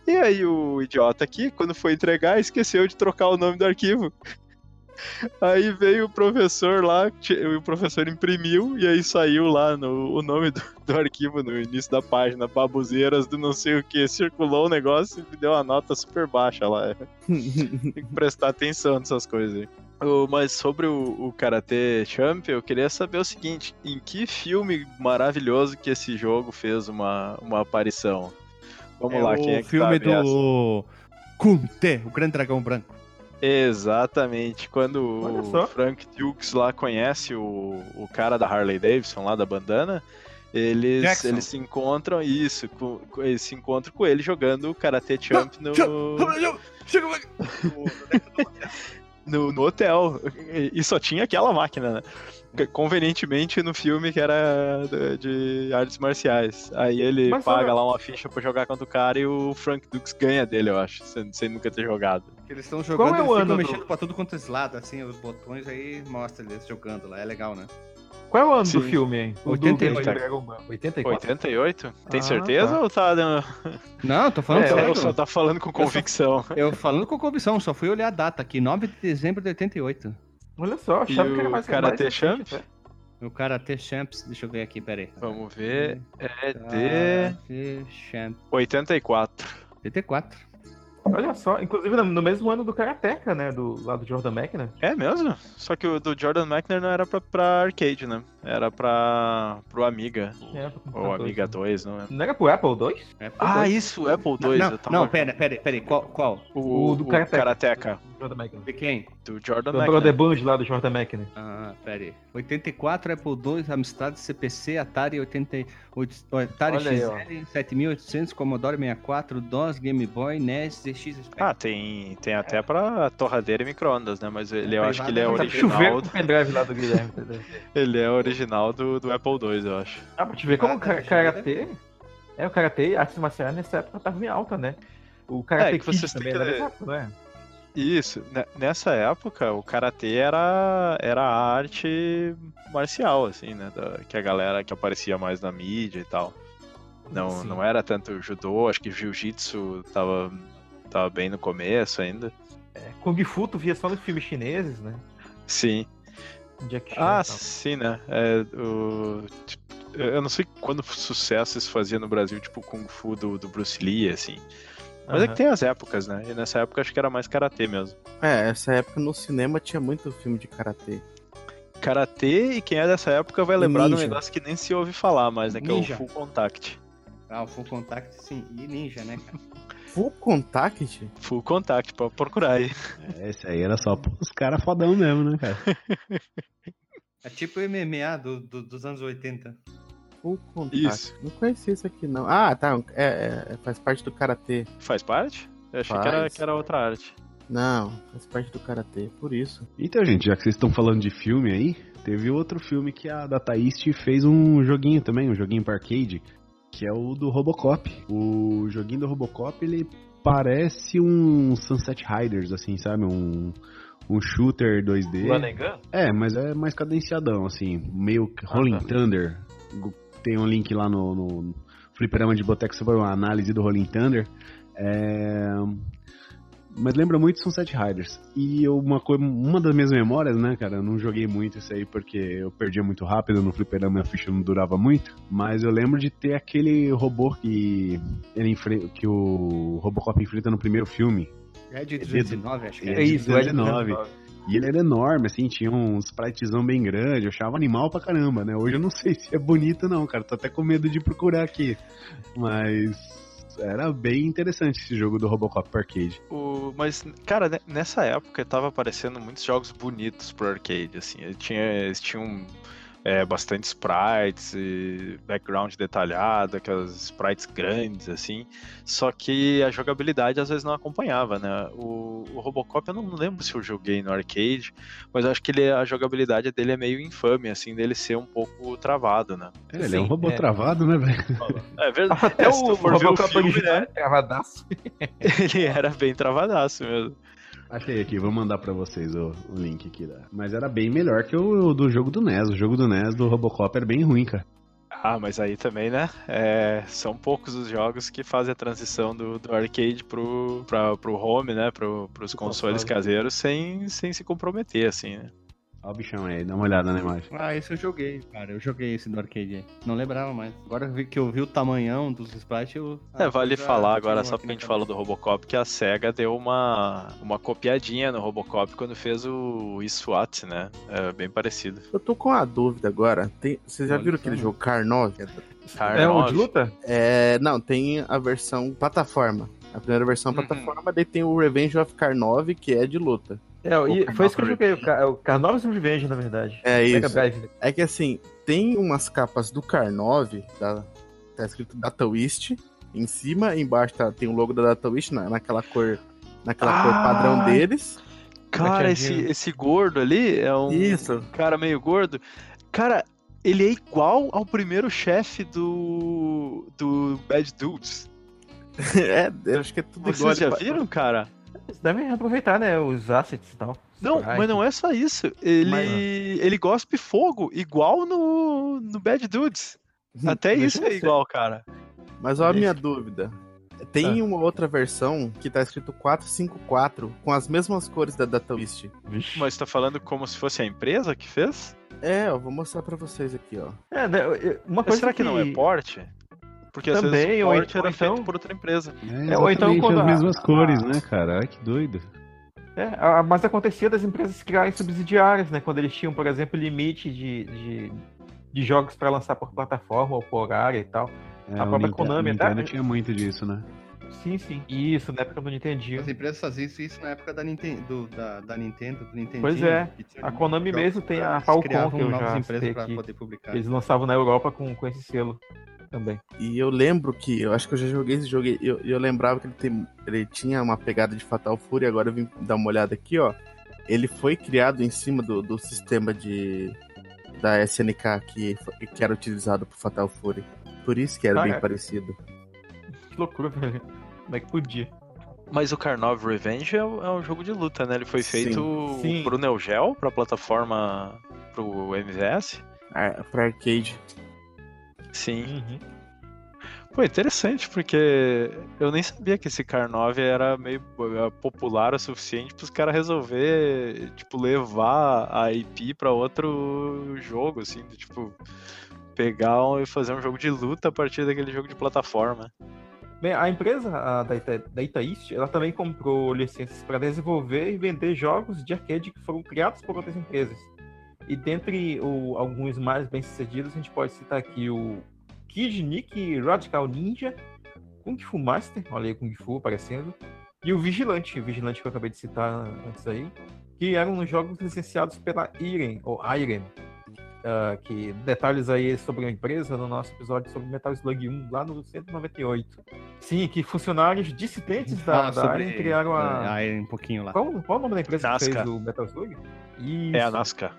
E aí o idiota aqui, quando foi entregar, esqueceu de trocar o nome do arquivo. Aí veio o professor lá, o professor imprimiu e aí saiu lá no, o nome do, do arquivo no início da página, baboseiras do não sei o que, circulou o negócio e me deu uma nota super baixa lá. Tem que prestar atenção nessas coisas aí. O- Mas sobre o, o Karate Champ, eu queria saber o seguinte: em que filme maravilhoso que esse jogo fez uma, uma aparição? Vamos é lá, o quem é que filme sabe essa? do Kunte, o Grande Dragão Branco. Exatamente. Quando o. Frank Dukes lá conhece o, o cara da Harley Davidson lá da bandana, eles, Jackson. eles se encontram, isso, com, eles se encontram com ele jogando o Karate Champ no, no, no hotel. E só tinha aquela máquina, né? Convenientemente no filme que era de, de artes marciais. Aí ele Mas, paga lá uma ficha pra jogar contra o cara e o Frank Dukes ganha dele, eu acho, sem, sem nunca ter jogado. Eles estão jogando, Qual é o eles ano do- mexendo pra tudo quanto é lado, assim, os botões aí mostra eles jogando lá, é legal, né? Qual é o ano Sim. do filme, hein? O 88. do Grande Dragão Branco. 84? 88? Tem Ah, certeza tá. ou tá dando... Não, tô falando É, sério. ou só tá falando com convicção? Eu falando com convicção, só fui olhar a data aqui, 9 de dezembro de 88. Olha só, achava E que era o mais Karate mais Champ? O Karate Champs, deixa eu ver aqui, peraí. Vamos ver. É de Karate Champs, 84. 84. Olha só, inclusive no, mesmo ano do Karateka, né? Do lado do Jordan Mechner. É mesmo? Só que o do Jordan Mechner não era pra, pra arcade, né? Era pra pro Amiga. É, pro Ou. Amiga 2, não é? Não era pro Apple II? É por Ah, dois. isso, Apple 2. não, eu tava... não, pera, pera, pera, qual? qual? O, O do o Karateka. Karateka. Jordan Mechner. De quem? Do Jordan Do Mechner. Brother Band lá do Jordan Mechner. Ah, pera aí. 84, Apple II, Amstrad, CPC, Atari 88, Atari Olha aí, ó. XL, 7800, Commodore 64, DOS, Game Boy, NES, ZX Spectrum. Ah, tem, tem até pra torradeira e micro-ondas, né? Mas ele, eu Privado acho que ele é é muita original. Chuveiro com o pendrive lá do Guilherme. Ele é original do, do Apple II, eu acho. Ah, pra te ver como o Ah, eu ver. Karatê... É, o Karatê, artes marciais nessa época tava em alta, né? O Karate É, que Kid vocês têm também que- era dessa época, não é? Isso, ne- nessa época o karatê era, era a arte marcial, assim, né? da- que a galera que aparecia mais na mídia e tal. Não, Sim. não era tanto judô, acho que jiu-jitsu tava, tava bem no começo ainda. Kung Fu tu via só nos filmes chineses, né? Sim. Jack Chan Ah, sim, né? É, o, eu não sei quando sucesso isso fazia no Brasil, tipo Kung Fu do, do Bruce Lee, assim. Mas é Aham. que tem as épocas, né? E nessa época acho que era mais karatê mesmo. É, essa época no cinema tinha muito filme de karatê. Karatê, e quem é dessa época vai lembrar de um Ninja. negócio que nem se ouve falar mais, né? Que Ninja. é o Full Contact. Ah, o Full Contact, sim. E Ninja, né, cara? Full Contact? Full Contact, pode procurar aí. É, Esse aí era só pros caras fodão mesmo, né, cara? É tipo o MMA do, do- dos anos 80. Full Contact. Isso. Não conhecia isso aqui, não. Ah, tá. É, é- faz parte do karatê. Faz parte? Eu achei que era, que era outra arte. Não, faz parte do karatê. Por isso. Então, gente, já que vocês estão falando de filme aí, teve outro filme que a Data East fez um joguinho também, um joguinho para arcade, que é o do Robocop. O joguinho do Robocop, ele parece um Sunset Riders, assim, sabe? Um, um shooter 2D. Run and Gun? É, mas é mais cadenciadão, assim, meio Rolling tá. Thunder. Tem um link lá no, no Fliperama de Boteco sobre uma análise do Rolling Thunder. É, Mas lembra muito Sunset Riders. E uma, coi- uma das minhas memórias, né, cara, eu não joguei muito isso aí porque eu perdia muito rápido no Fliperama, a ficha não durava muito. Mas eu lembro de ter aquele robô que, ele enfre... que o Robocop enfrenta no primeiro filme. É de 209, acho que É é. É isso, é de 19. 19. E ele era enorme, assim, tinha um spritezão bem grande, eu achava animal pra caramba, né? Hoje eu não sei se é bonito não, cara, tô até com medo de procurar aqui. Mas era bem interessante esse jogo do Robocop arcade. O, mas, cara, ne- nessa época tava aparecendo muitos jogos bonitos pro arcade, assim. Tinha, eles tinham é, bastante sprites e background detalhado, aquelas sprites grandes, assim. Só que a jogabilidade às vezes não acompanhava, né? O, o Robocop, eu não lembro se eu joguei no arcade, mas eu acho que ele, a jogabilidade dele é meio infame, assim, dele ser um pouco travado, né? É, ele é um Sim, robô é. travado, né, velho? É verdade. Até se o o Robocop filme, né? é travadaço. Ele era bem travadaço mesmo. Achei aqui, vou mandar pra vocês o, o link aqui. Da... Mas era bem melhor que o do jogo do NES. O jogo do NES do Robocop era bem ruim, cara. Ah, mas aí também, né? é, são poucos os jogos que fazem a transição do, do arcade pro, pra, pro home, né? Pro, pros Pro consoles console. caseiros sem, sem se comprometer, assim, né? Olha o bichão aí, dá uma olhada na imagem. Ah, esse eu joguei, cara. Eu joguei esse do arcade aí. Não lembrava mais. Agora que eu vi o tamanhão dos sprites, eu. É, vale já falar agora, só porque a gente falou do Robocop, que a SEGA deu uma, uma copiadinha no Robocop quando fez o SWAT, né? É bem parecido. Eu tô com uma dúvida agora. Tem, vocês já Olha viram aquele né? jogo Car 9? Car É um 9. de luta? É, não, tem a versão plataforma. A primeira versão é Uhum. plataforma, daí tem o Revenge of Car 9, que é de luta. É, e Car foi isso que eu 9 joguei, o Car- o Carnova Revenge, na verdade. É Mega isso. Drive. É que assim, tem umas capas do Car 9, da, tá escrito Data Wist, em cima, embaixo tá, tem o logo da Data na, naquela cor, naquela cor Ah! padrão deles. Cara, esse, esse gordo ali é um Isso. cara meio gordo. Cara, ele é igual ao primeiro chefe do. do Bad Dudes. é, eu acho que é tudo igual. Vocês já viram, cara? Eles devem aproveitar, né, os assets e tal. Não, Sprite. mas não é só isso. Ele, Mas- ele gospe fogo, igual no, no Bad Dudes. Até isso é igual, cara. Mas olha a minha dúvida. Tem Ah. uma outra versão que tá escrito 454 com as mesmas cores da Data Wist. Vixe. Mas tá falando como se fosse a empresa que fez? É, eu vou mostrar pra vocês aqui, ó. É, né, uma Mas coisa será que, não é porte? Porque às Também, vezes o ou porte então- era feito então- por outra empresa. É, ou então quando as a- mesmas cores, a- né, cara? Ai, que doido. É, a- mas acontecia das empresas criarem subsidiárias, né? Quando eles tinham, por exemplo, limite de, de, de jogos para lançar por plataforma ou por área e tal. É, A própria Konami, Nintendo tá? tinha muito disso, né? Sim, sim. Isso, na época do Nintendinho. As empresas faziam isso, isso na época da Nintendo, do- da, da Nintendo, do Nintendo. Pois é. A Konami mesmo tem a Falcon, que eu já empresas pra aqui. poder publicar. Eles lançavam na Europa com, com esse selo também. E eu lembro que, eu acho que eu já joguei esse jogo, e eu, eu lembrava que ele, tem, ele tinha uma pegada de Fatal Fury, agora eu vim dar uma olhada aqui, ó. Ele foi criado em cima do, do sistema de da SNK que, que era utilizado pro Fatal Fury. Por isso que era bem Caraca. parecido. Que loucura, velho. Como é que podia? Mas o Carnov Revenge é, um- é um jogo de luta, né? Ele foi feito Sim. pro Neo Geo, pra plataforma pro MVS. Ar- Pra arcade. Sim. Uhum. Pô, interessante, porque eu nem sabia que esse Carnov era meio eh, popular o suficiente para os caras resolver, tipo, levar a IP para outro jogo, assim, de, tipo, pegar e fazer um jogo de luta a partir daquele jogo de plataforma. Bem, a empresa a da, Ita, da Ita East, ela também comprou licenças para desenvolver e vender jogos de arcade que foram criados por outras empresas. E dentre o- alguns mais bem-sucedidos, a gente pode citar aqui o Kid Nick Radical Ninja, Kung Fu Master, olha aí Kung Fu aparecendo, e o Vigilante, o Vigilante que eu acabei de citar antes aí, que eram jogos licenciados pela Irem, ou Irem. Ah, que detalhes aí sobre a empresa no nosso episódio sobre Metal Slug 1, lá no 198. Sim, que funcionários dissidentes da, Fala da Irem criaram a. a Irem um pouquinho lá. Qual, qual o nome da empresa Nazca. que fez o Metal Slug? Isso, É a Nazca.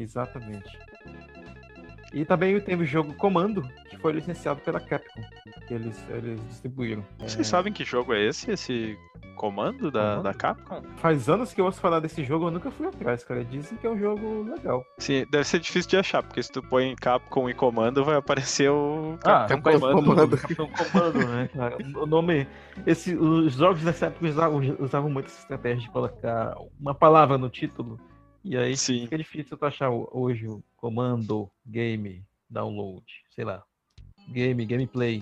Exatamente. E também teve o jogo Comando, que foi licenciado pela Capcom, que eles, eles distribuíram. Vocês É, sabem que jogo é esse? Esse comando da, Comando? da Capcom? Faz anos que eu ouço falar desse jogo, eu nunca fui atrás, cara. Dizem que é um jogo legal. Sim, deve ser difícil de achar, porque se tu põe Capcom e comando, vai aparecer o Ah, Capitão Capitão Comando. Comando. Capitão Comando, né, cara? O nome. Esse, os jogos dessa época usavam, usavam muito essa estratégia de colocar uma palavra no título. E aí Sim. fica difícil tu achar hoje o comando, game, download, sei lá. Game, gameplay.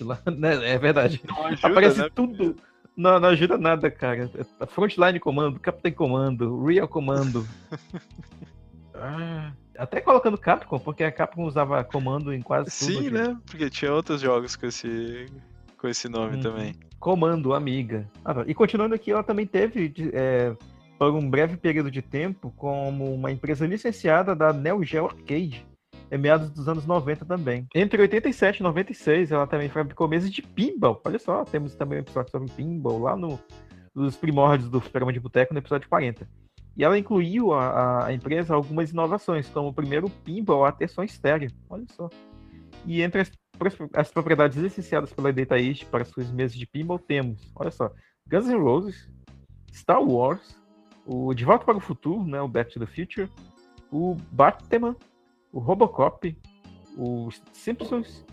Lá, né? É verdade. Não ajuda, Aparece né? tudo. Não, não ajuda nada, cara. Frontline comando, Captain comando, Real comando. Ah, até colocando Capcom, porque a Capcom usava comando em quase tudo. Sim, né? Porque tinha outros jogos com esse, com esse nome Uhum. também. Comando, amiga. Ah, tá. e continuando aqui, ela também teve, é, por um breve período de tempo, como uma empresa licenciada da Neo Geo Arcade, em meados dos anos 90 também. Entre 87 e 96, ela também fabricou mesas de pinball. Olha só, temos também um episódio sobre pinball lá no, nos primórdios do Programa de Boteco, no episódio 40. E ela incluiu a, a- empresa algumas inovações, como o primeiro pinball a ter som estéreo. Olha só. E entre as, as propriedades licenciadas pela Data East para suas mesas de pinball temos, olha só, Guns N' Roses, Star Wars, o De Volta para o Futuro, né, o Back to the Future, o Batman, o Robocop, os Simpsons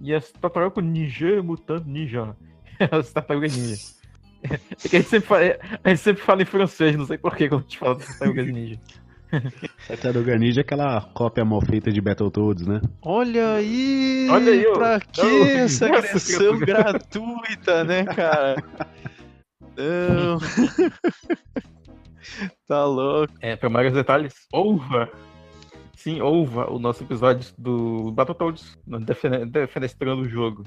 e as Tartaruga Ninja Mutant Ninja. as Tartarugas Ninja. É que a gente sempre fala, a gente sempre fala em francês, não sei porquê quando a gente fala de Tartarugas Ninja. Tartaruga Ninja é aquela cópia mal feita de Battletoads, né? Olha aí! Olha aí. Pra que Não, essa nossa, agressão gratuita, né, cara? Não. Tá louco. É, para maiores detalhes, ouva! Sim, ouva o nosso episódio do Battletoads, defenestrando o jogo.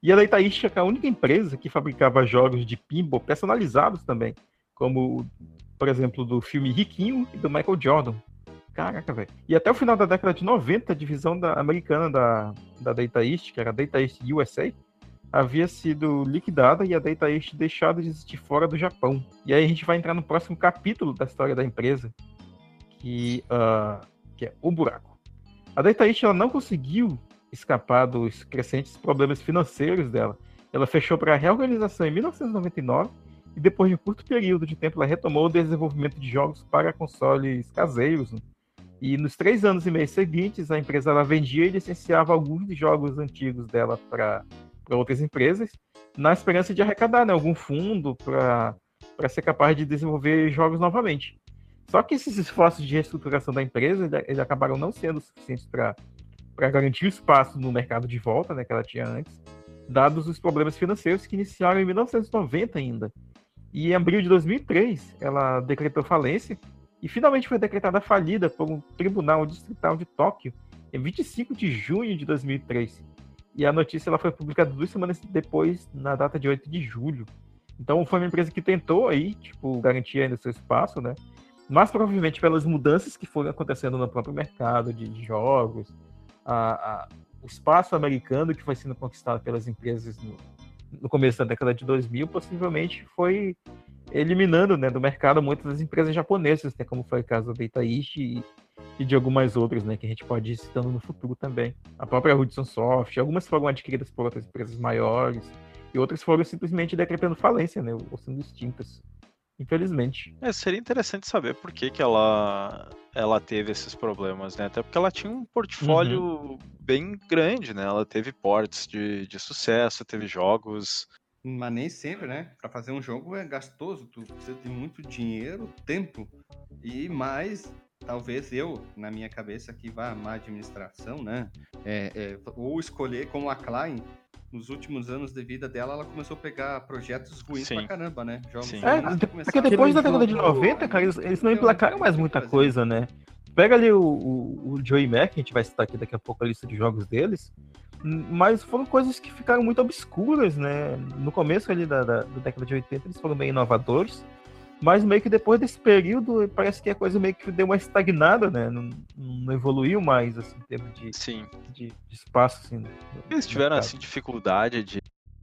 E a Leitaística é a única empresa que fabricava jogos de pinball personalizados também, como, por exemplo, do filme Riquinho e do Michael Jordan. Caraca, velho. E até o final da década de 90, a divisão da, americana da, da Data East, que era Data East USA, havia sido liquidada e a Data East deixada de existir fora do Japão. E aí a gente vai entrar no próximo capítulo da história da empresa, que, ah, que é o buraco. A Data East ela não conseguiu escapar dos crescentes problemas financeiros dela. Ela fechou para a reorganização em 1999 e depois de um curto período de tempo ela retomou o desenvolvimento de jogos para consoles caseiros. né? E nos três anos e meio seguintes, a empresa ela vendia e licenciava alguns dos jogos antigos dela para outras empresas, na esperança de arrecadar né, algum fundo para ser capaz de desenvolver jogos novamente. Só que esses esforços de reestruturação da empresa ele- eles acabaram não sendo suficientes para garantir o espaço no mercado de volta né, que ela tinha antes, dados os problemas financeiros que iniciaram em 1990 ainda. E em abril de 2003, ela decretou falência e finalmente foi decretada falida por um tribunal distrital de Tóquio em 25 de junho de 2003. E a notícia ela foi publicada duas semanas depois, na data de 8 de julho. Então foi uma empresa que tentou aí, tipo, garantir ainda seu espaço, né? Mas provavelmente pelas mudanças que foram acontecendo no próprio mercado de, jogos, a- a- o espaço americano que foi sendo conquistado pelas empresas no, no começo da década de 2000, possivelmente foi eliminando né, do mercado muitas das empresas japonesas, né, como foi o caso da East e, e de algumas outras, né, que a gente pode ir citando no futuro também. A própria Hudson Soft, algumas foram adquiridas por outras empresas maiores e outras foram simplesmente decretando falência, né, ou sendo extintas. Infelizmente. É, seria interessante saber por que, que ela, ela teve esses problemas, né? Até porque ela tinha um portfólio bem grande, né? Ela teve ports de, de sucesso, teve jogos. Mas nem sempre, né? Pra fazer um jogo é gastoso, tu precisa de muito dinheiro, tempo e mais, talvez eu, na minha cabeça, que vá má administração, né? É, é, ou escolher como a Klein, nos últimos anos de vida dela, ela começou a pegar projetos ruins Sim. pra caramba, né? Jogos Sim. É, porque depois da década de jogo- 90, cara, eles, eles não Tem emplacaram uma mais muita que coisa, né? Pega ali o, o, o Joey Mac, a gente vai citar aqui daqui a pouco a lista de jogos deles, m- mas foram coisas que ficaram muito obscuras, né? No começo ali da, da, da década de 80 eles foram meio inovadores, mas meio que depois desse período parece que a coisa meio que deu uma estagnada, né? Não, não evoluiu mais, assim, em termos de, Sim. de, de espaço, assim. Eles tiveram, mercado. assim, dificuldade de,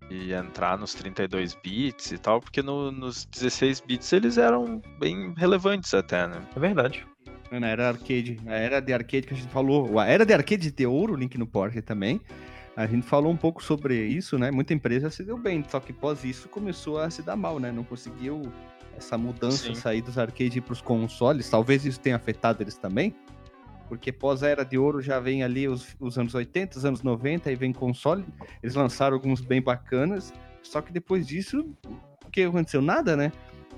de entrar nos 32 bits e tal, porque no- nos 16 bits eles eram bem relevantes até, né? É verdade. Na era arcade, a era de arcade que a gente falou, a era de arcade de ouro, link no Porsche também. A gente falou um pouco sobre isso, né? Muita empresa se deu bem, só que pós isso começou a se dar mal, né? Não conseguiu essa mudança, Sim. sair dos arcades para os consoles. Talvez isso tenha afetado eles também, porque pós a era de ouro já vem ali os, os anos 80, os anos 90, aí vem console. Eles lançaram alguns bem bacanas, só que depois disso, o que aconteceu? Nada, né?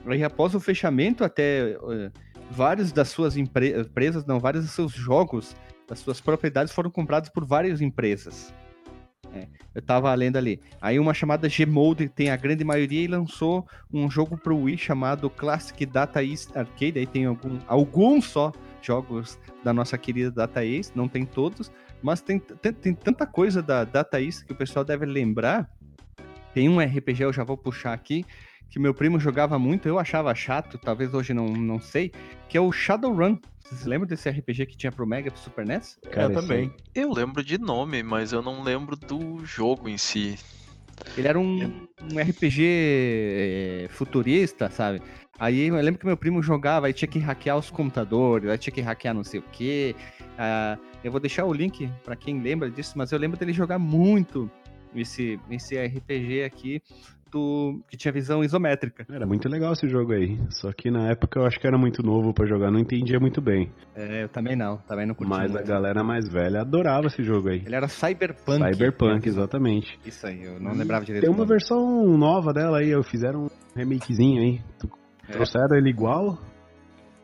Aí após o fechamento, até eh, vários das suas empre- empresas, não, vários dos seus jogos, das suas propriedades foram comprados por várias empresas. É, eu tava lendo ali. Aí uma chamada Gmode tem a grande maioria e lançou um jogo pro Wii chamado Classic Data East Arcade. Aí tem algum, alguns só jogos da nossa querida Data East, não tem todos, mas tem, tem, tem tanta coisa da Data East que o pessoal deve lembrar. Tem um RPG, eu já vou puxar aqui, que meu primo jogava muito, eu achava chato, talvez hoje não, não sei, que é o Shadowrun. Vocês lembram desse RPG que tinha pro Mega e pro Super NES? eu também. Eu lembro de nome, mas eu não lembro do jogo em si. Ele era um, um RPG eh, futurista, sabe? Aí eu lembro que meu primo jogava, aí tinha que hackear os computadores, aí tinha que hackear não sei o quê. Ah, eu vou deixar o link pra quem lembra disso, mas eu lembro dele jogar muito esse, esse RPG aqui do que tinha visão isométrica. Era muito legal esse jogo aí. Só que na época eu acho que era muito novo pra jogar, não entendia muito bem. É, eu também não, também não curti Mas a muito. galera mais velha adorava esse jogo aí. Ele era Cyberpunk. Cyberpunk, exatamente. Isso aí, eu não lembrava direito. Tem uma nome. versão nova dela aí, eu fizeram um remakezinho aí. Tu- É. Trouxeram ele igual.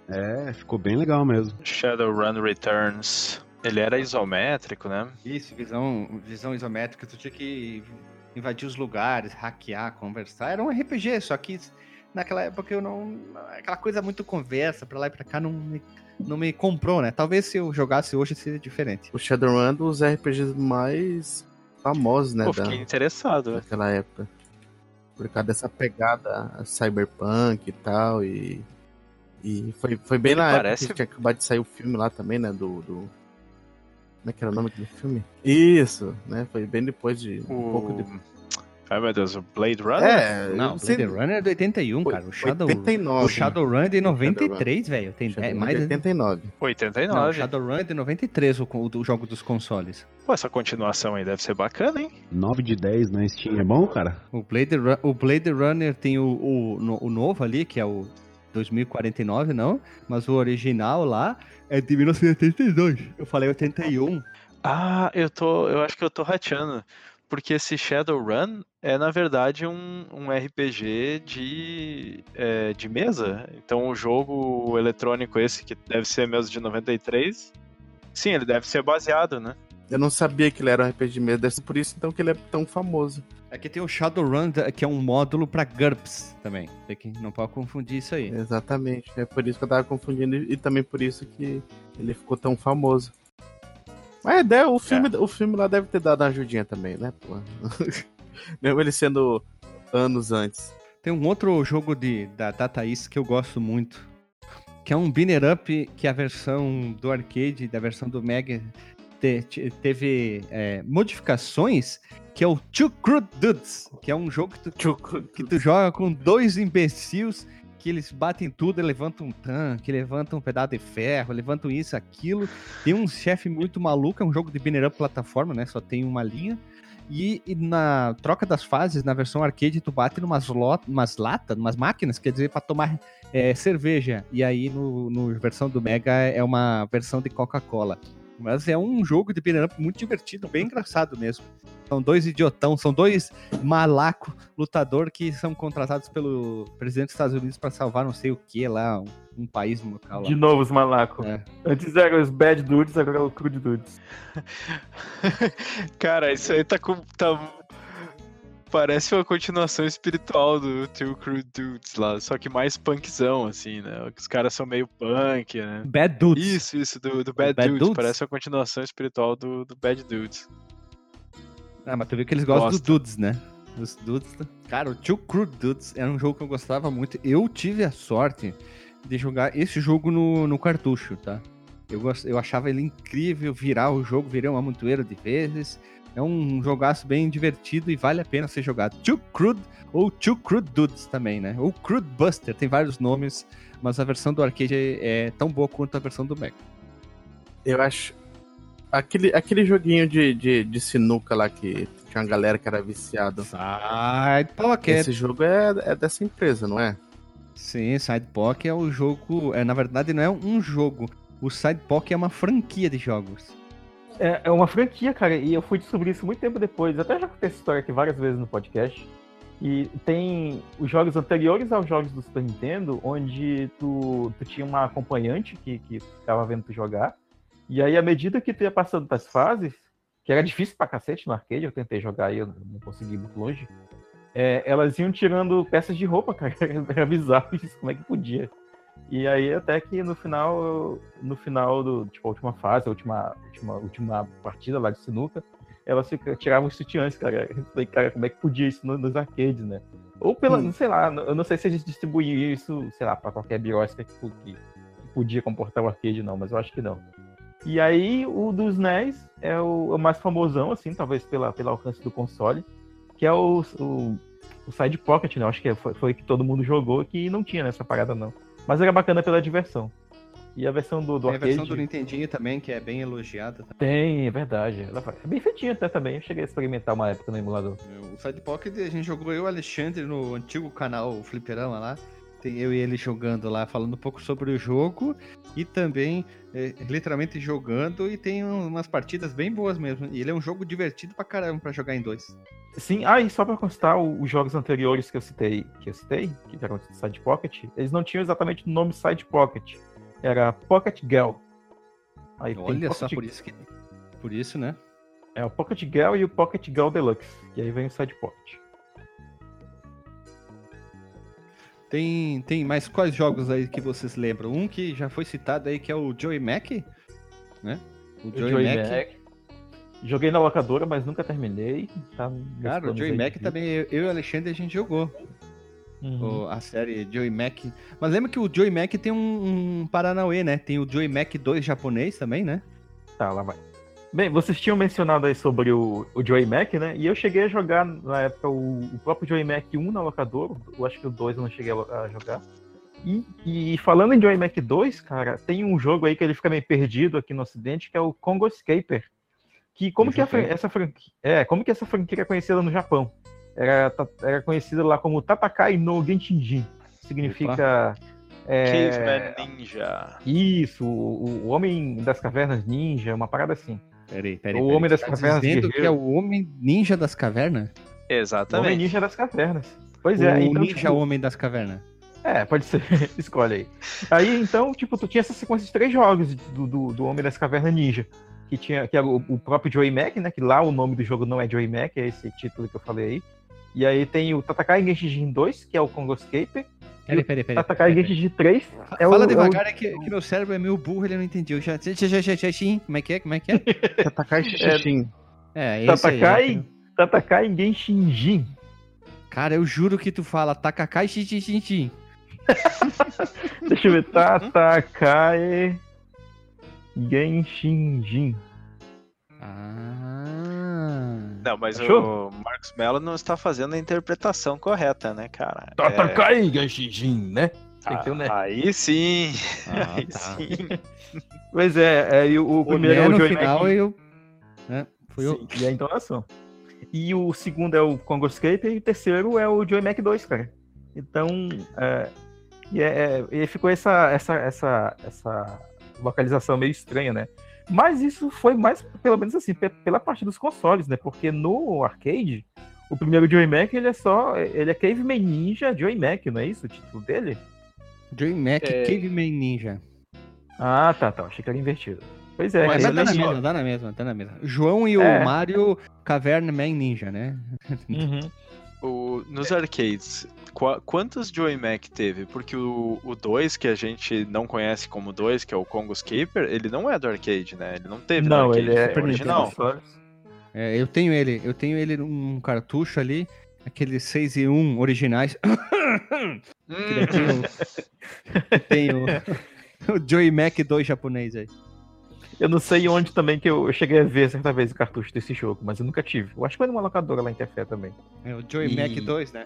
É, ficou bem legal mesmo. Shadowrun Returns. Ele era isométrico, né? Isso, visão, visão isométrica, tu tinha que invadir os lugares, hackear, conversar. Era um RPG, só que naquela época eu não. Aquela coisa muito conversa, pra lá e pra cá, não me, não me comprou, né? Talvez se eu jogasse hoje seria diferente. O Shadowrun é um dos RPGs mais famosos, né? Da, fiquei interessado. né? daquela época. Por causa dessa pegada cyberpunk e tal. E, e foi, foi bem Ele na parece- época que tinha acabado de sair o filme lá também, né? Do. do... Como é que era o nome do filme? Isso, né? Foi bem depois de. Um pouco de... Ai meu Deus, o Blade Runner? É, Não, sei- Blade Runner é de 81, cara. O Shadow, 89. o Shadowrun é de 93, velho. Tem é, de mais de... 89. Não, 89. o Shadowrun é de 93, o, o jogo dos consoles. Pô, essa continuação aí deve ser bacana, hein? 9 de 10 na Steam é bom, cara? O Blade, Run- o Blade Runner tem o, o, o novo ali, que é o 2049, não, mas o original lá é de 1982. Eu falei 81. Ah, eu tô. Eu acho que eu tô rateando. Porque esse Shadowrun é, na verdade, um, um RPG de, é, de mesa. Então o jogo eletrônico esse, que deve ser mesmo de 93. Sim, ele deve ser baseado, né? Eu não sabia que ele era um RPG mesmo, deve ser por isso então que ele é tão famoso. Aqui tem o Shadowrun, que é um módulo pra GURPS também. Tem que, não pode confundir isso aí. Exatamente. É por isso que eu tava confundindo e também por isso que ele ficou tão famoso. Mas é, o filme, o filme lá deve ter dado uma ajudinha também, né, pô? Mesmo ele sendo anos antes. Tem um outro jogo de, da Data East que eu gosto muito. Que é um Binner Up, que a versão do arcade, da versão do Mega, te- te- teve é, modificações, que é o Two Crude Dudes, que é um jogo que tu, que tu joga com dois imbecis que eles batem tudo, levantam um tanque, levantam um pedaço de ferro, levantam isso, aquilo. Tem um chefe muito maluco, é um jogo de binner up plataforma, né? Só tem uma linha. E, e na troca das fases, na versão arcade, tu bate numas, lot, umas latas, umas máquinas, quer dizer, pra tomar é, cerveja. E aí, no, no versão do Mega, é uma versão de Coca-Cola. Mas é um jogo de beat'em up muito divertido, bem engraçado mesmo. São dois idiotão, são dois malaco lutador que são contratados pelo presidente dos Estados Unidos pra salvar não sei o que lá, um, um país no local lá. De novo os malacos. É. Antes eram os bad dudes, agora é o crude dudes. Cara, isso aí tá com. Tá... Parece uma continuação espiritual do Two Crew Dudes lá, só que mais punkzão, assim, né? Os caras são meio punk, né? Bad Dudes. Isso, isso, do, do Bad, Bad Dudes. Dudes? Parece uma continuação espiritual do, do Bad Dudes. Ah, mas tu viu que eles gostam dos Gosto. dudes, né? Os dudes. Cara, o Two Crude Dudes era um jogo que eu gostava muito. Eu tive a sorte de jogar esse jogo no, no cartucho, tá? Eu, eu achava ele incrível, virar o jogo, virei um amontoeiro de vezes. É um jogaço bem divertido e vale a pena ser jogado. Two Crude ou Two Crude Dudes também, né? Ou Crude Buster, tem vários nomes, mas a versão do arcade é, é tão boa quanto a versão do Mega. Eu acho. Aquele, aquele joguinho de, de, de sinuca lá que tinha uma galera que era viciado. Side Pocket. Esse jogo é, é dessa empresa, não é? Sim, Side Pocket é o jogo. É, na verdade, não é um jogo. O Side Pocket é uma franquia de jogos. É, é uma franquia, cara, e eu fui descobrir isso muito tempo depois. Até já contei essa história aqui várias vezes no podcast. E tem os jogos anteriores aos jogos do Super Nintendo, onde tu, tu tinha uma acompanhante que, que ficava vendo tu jogar. E aí, à medida que tu ia passando das fases, que era difícil pra cacete no arcade, eu tentei jogar aí, eu não consegui ir muito longe. é, elas iam tirando peças de roupa, cara. Era bizarro isso, como é que podia? E aí até que no final, no final do, tipo, a última fase, a última, última, última partida lá de sinuca, elas tiravam os sutiãs, cara. Eu falei, cara, como é que podia isso no- nos arcades, né? Ou pela, Hum. sei lá, eu não sei se eles distribuíam isso, sei lá, pra qualquer biosca que, que podia comportar o arcade, não, mas eu acho que não. E aí o dos NES é o, o mais famosão, assim, talvez pela, pelo alcance do console, que é o, o, o Side Pocket, né? Eu acho que foi, foi que todo mundo jogou que não tinha nessa parada, não. Mas era bacana pela diversão. E a versão do, do Tem a arcade... versão do Nintendinho também, que é bem elogiada. Tem, é verdade. É bem feitinha até também. Eu cheguei a experimentar uma época no emulador. O Side Pocket a gente jogou eu e o Alexandre no antigo canal Fliperama lá. Tem eu e ele jogando lá, falando um pouco sobre o jogo e também é, literalmente jogando. E tem um- umas partidas bem boas mesmo. E ele é um jogo divertido pra caramba pra jogar em dois. Sim, ah, e só pra constar, os jogos anteriores que eu citei, que eu citei, que eram de Side Pocket, eles não tinham exatamente o nome Side Pocket. Era Pocket Girl. Aí Olha só, Pocket- por isso que. Por isso, né? É o Pocket Girl e o Pocket Girl Deluxe. E aí vem o Side Pocket. Tem, tem mais quais jogos aí que vocês lembram? Um que já foi citado aí, que é o Joey Mac, né? O O Joey, Joey Mac. Mac. Joguei na locadora, mas nunca terminei. Tá Cara, o Joey Mac também, eu eu e o Alexandre a gente jogou. Uhum. a série Joey Mac. Mas lembra que o Joey Mac tem um, um Paranauê, né? Tem o Joey Mac 2 japonês também, né? Tá, lá vai. Bem, vocês tinham mencionado aí sobre o, o Joey Mac, né? E eu cheguei a jogar na época o, o próprio Joey Mac 1 na locadora. Eu acho que o 2 eu não cheguei a, a jogar. E, e falando em Joey Mac 2, cara, tem um jogo aí que ele fica meio perdido aqui no ocidente, que é o Congo Escaper. Que como Eu que a joguei. fran- essa franquia, é, como que essa franquia é conhecida no Japão? Era, era conhecida lá como Tatakai no Genshinjin. Significa é, Caveman Ninja. isso, o, o Homem das Cavernas Ninja, uma parada assim. Peraí, peraí. O peraí. Homem das Tá Cavernas dizendo que é o Homem Ninja das Cavernas? Homem Exatamente. Ninja das Cavernas. Pois é, o então, Ninja tipo, Homem das Cavernas. É, pode ser. Escolhe aí. Aí, então, tipo, tu tinha essa sequência de três jogos do, do, do Homem das Cavernas Ninja. Que, tinha, que era o, o próprio Joey Mac, né? Que lá o nome do jogo não é Joey Mac, é esse título que eu falei aí. E aí tem o Tatakai Genshin 2, que é o Congo Escaper. Peraí, peraí, peraí. Tatakai peraí, peraí. Genshin 3 é o... Fala é o- devagar, é que, que meu cérebro é meio burro, ele não entendeu. Já, já, já, já, já, sim. Como é que é? Como é que é? Tatakai Shichin. É, esse aí. Tatakai, Tatakai Genshin Jin. Cara, eu juro que tu fala Takakai Xixixixi. Deixa eu ver. Tatakai Genshin Jin. Ah. Não, mas Achou? o Marcos Mello não está fazendo a interpretação correta, né, cara? É, Tatakai Genshin Jin, né? Ter um né. Aí sim. Ah, aí tá. sim. Pois é, é e o, o O primeiro é né o no Joey final Mac. eu. Né? Foi eu. Sim, e a entonação. E o segundo é o Congo Escape e o terceiro é o Joey Mac 2, cara. Então, é, e, é, é- e ficou essa, essa, essa, essa localização meio estranha, né? Mas isso foi mais, pelo menos assim, pe- pela parte dos consoles, né? Porque no arcade, o primeiro Joey Mac, ele é só, ele é Caveman Ninja Joey Mac, não é isso o título dele? Joey Mac É. Caveman Ninja. Ah, tá, tá, achei que era invertido. Pois é, Mas cara, dá na mesma, dá na mesma, dá na mesma. João e É. o Mario Caverna Man Ninja, né? Uhum. O- nos arcades, qua- quantos Joey Mac teve? Porque o 2, que a gente não conhece como 2, que é o Congo Escaper, ele não é do arcade, né? Ele não teve Não, arcade, ele é é original. É, eu tenho ele, eu tenho ele num cartucho ali, aqueles 6 e 1 originais. Hum, tem o, Joey Mac 2 japonês aí. Eu não sei onde também que eu, eu cheguei a ver certa vez o cartucho desse jogo, mas eu nunca tive. Eu acho que foi numa locadora lá em Tefé também. É o Joey E- Mac 2, né?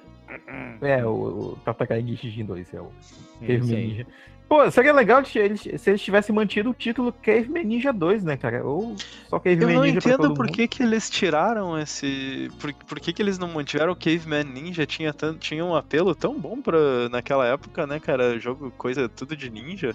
É, o, o Tatakai Genshin 2, é o Caveman. Ninja. Pô, seria legal se eles, se eles tivessem mantido o título Caveman Ninja 2, né, cara? Ou só Eu Caveman não Ninja entendo por que, que eles tiraram esse. Por, por que, que eles não mantiveram o Caveman Ninja? Tinha, tanto, tinha um apelo tão bom pra, naquela época, né, cara? Jogo, coisa tudo de ninja.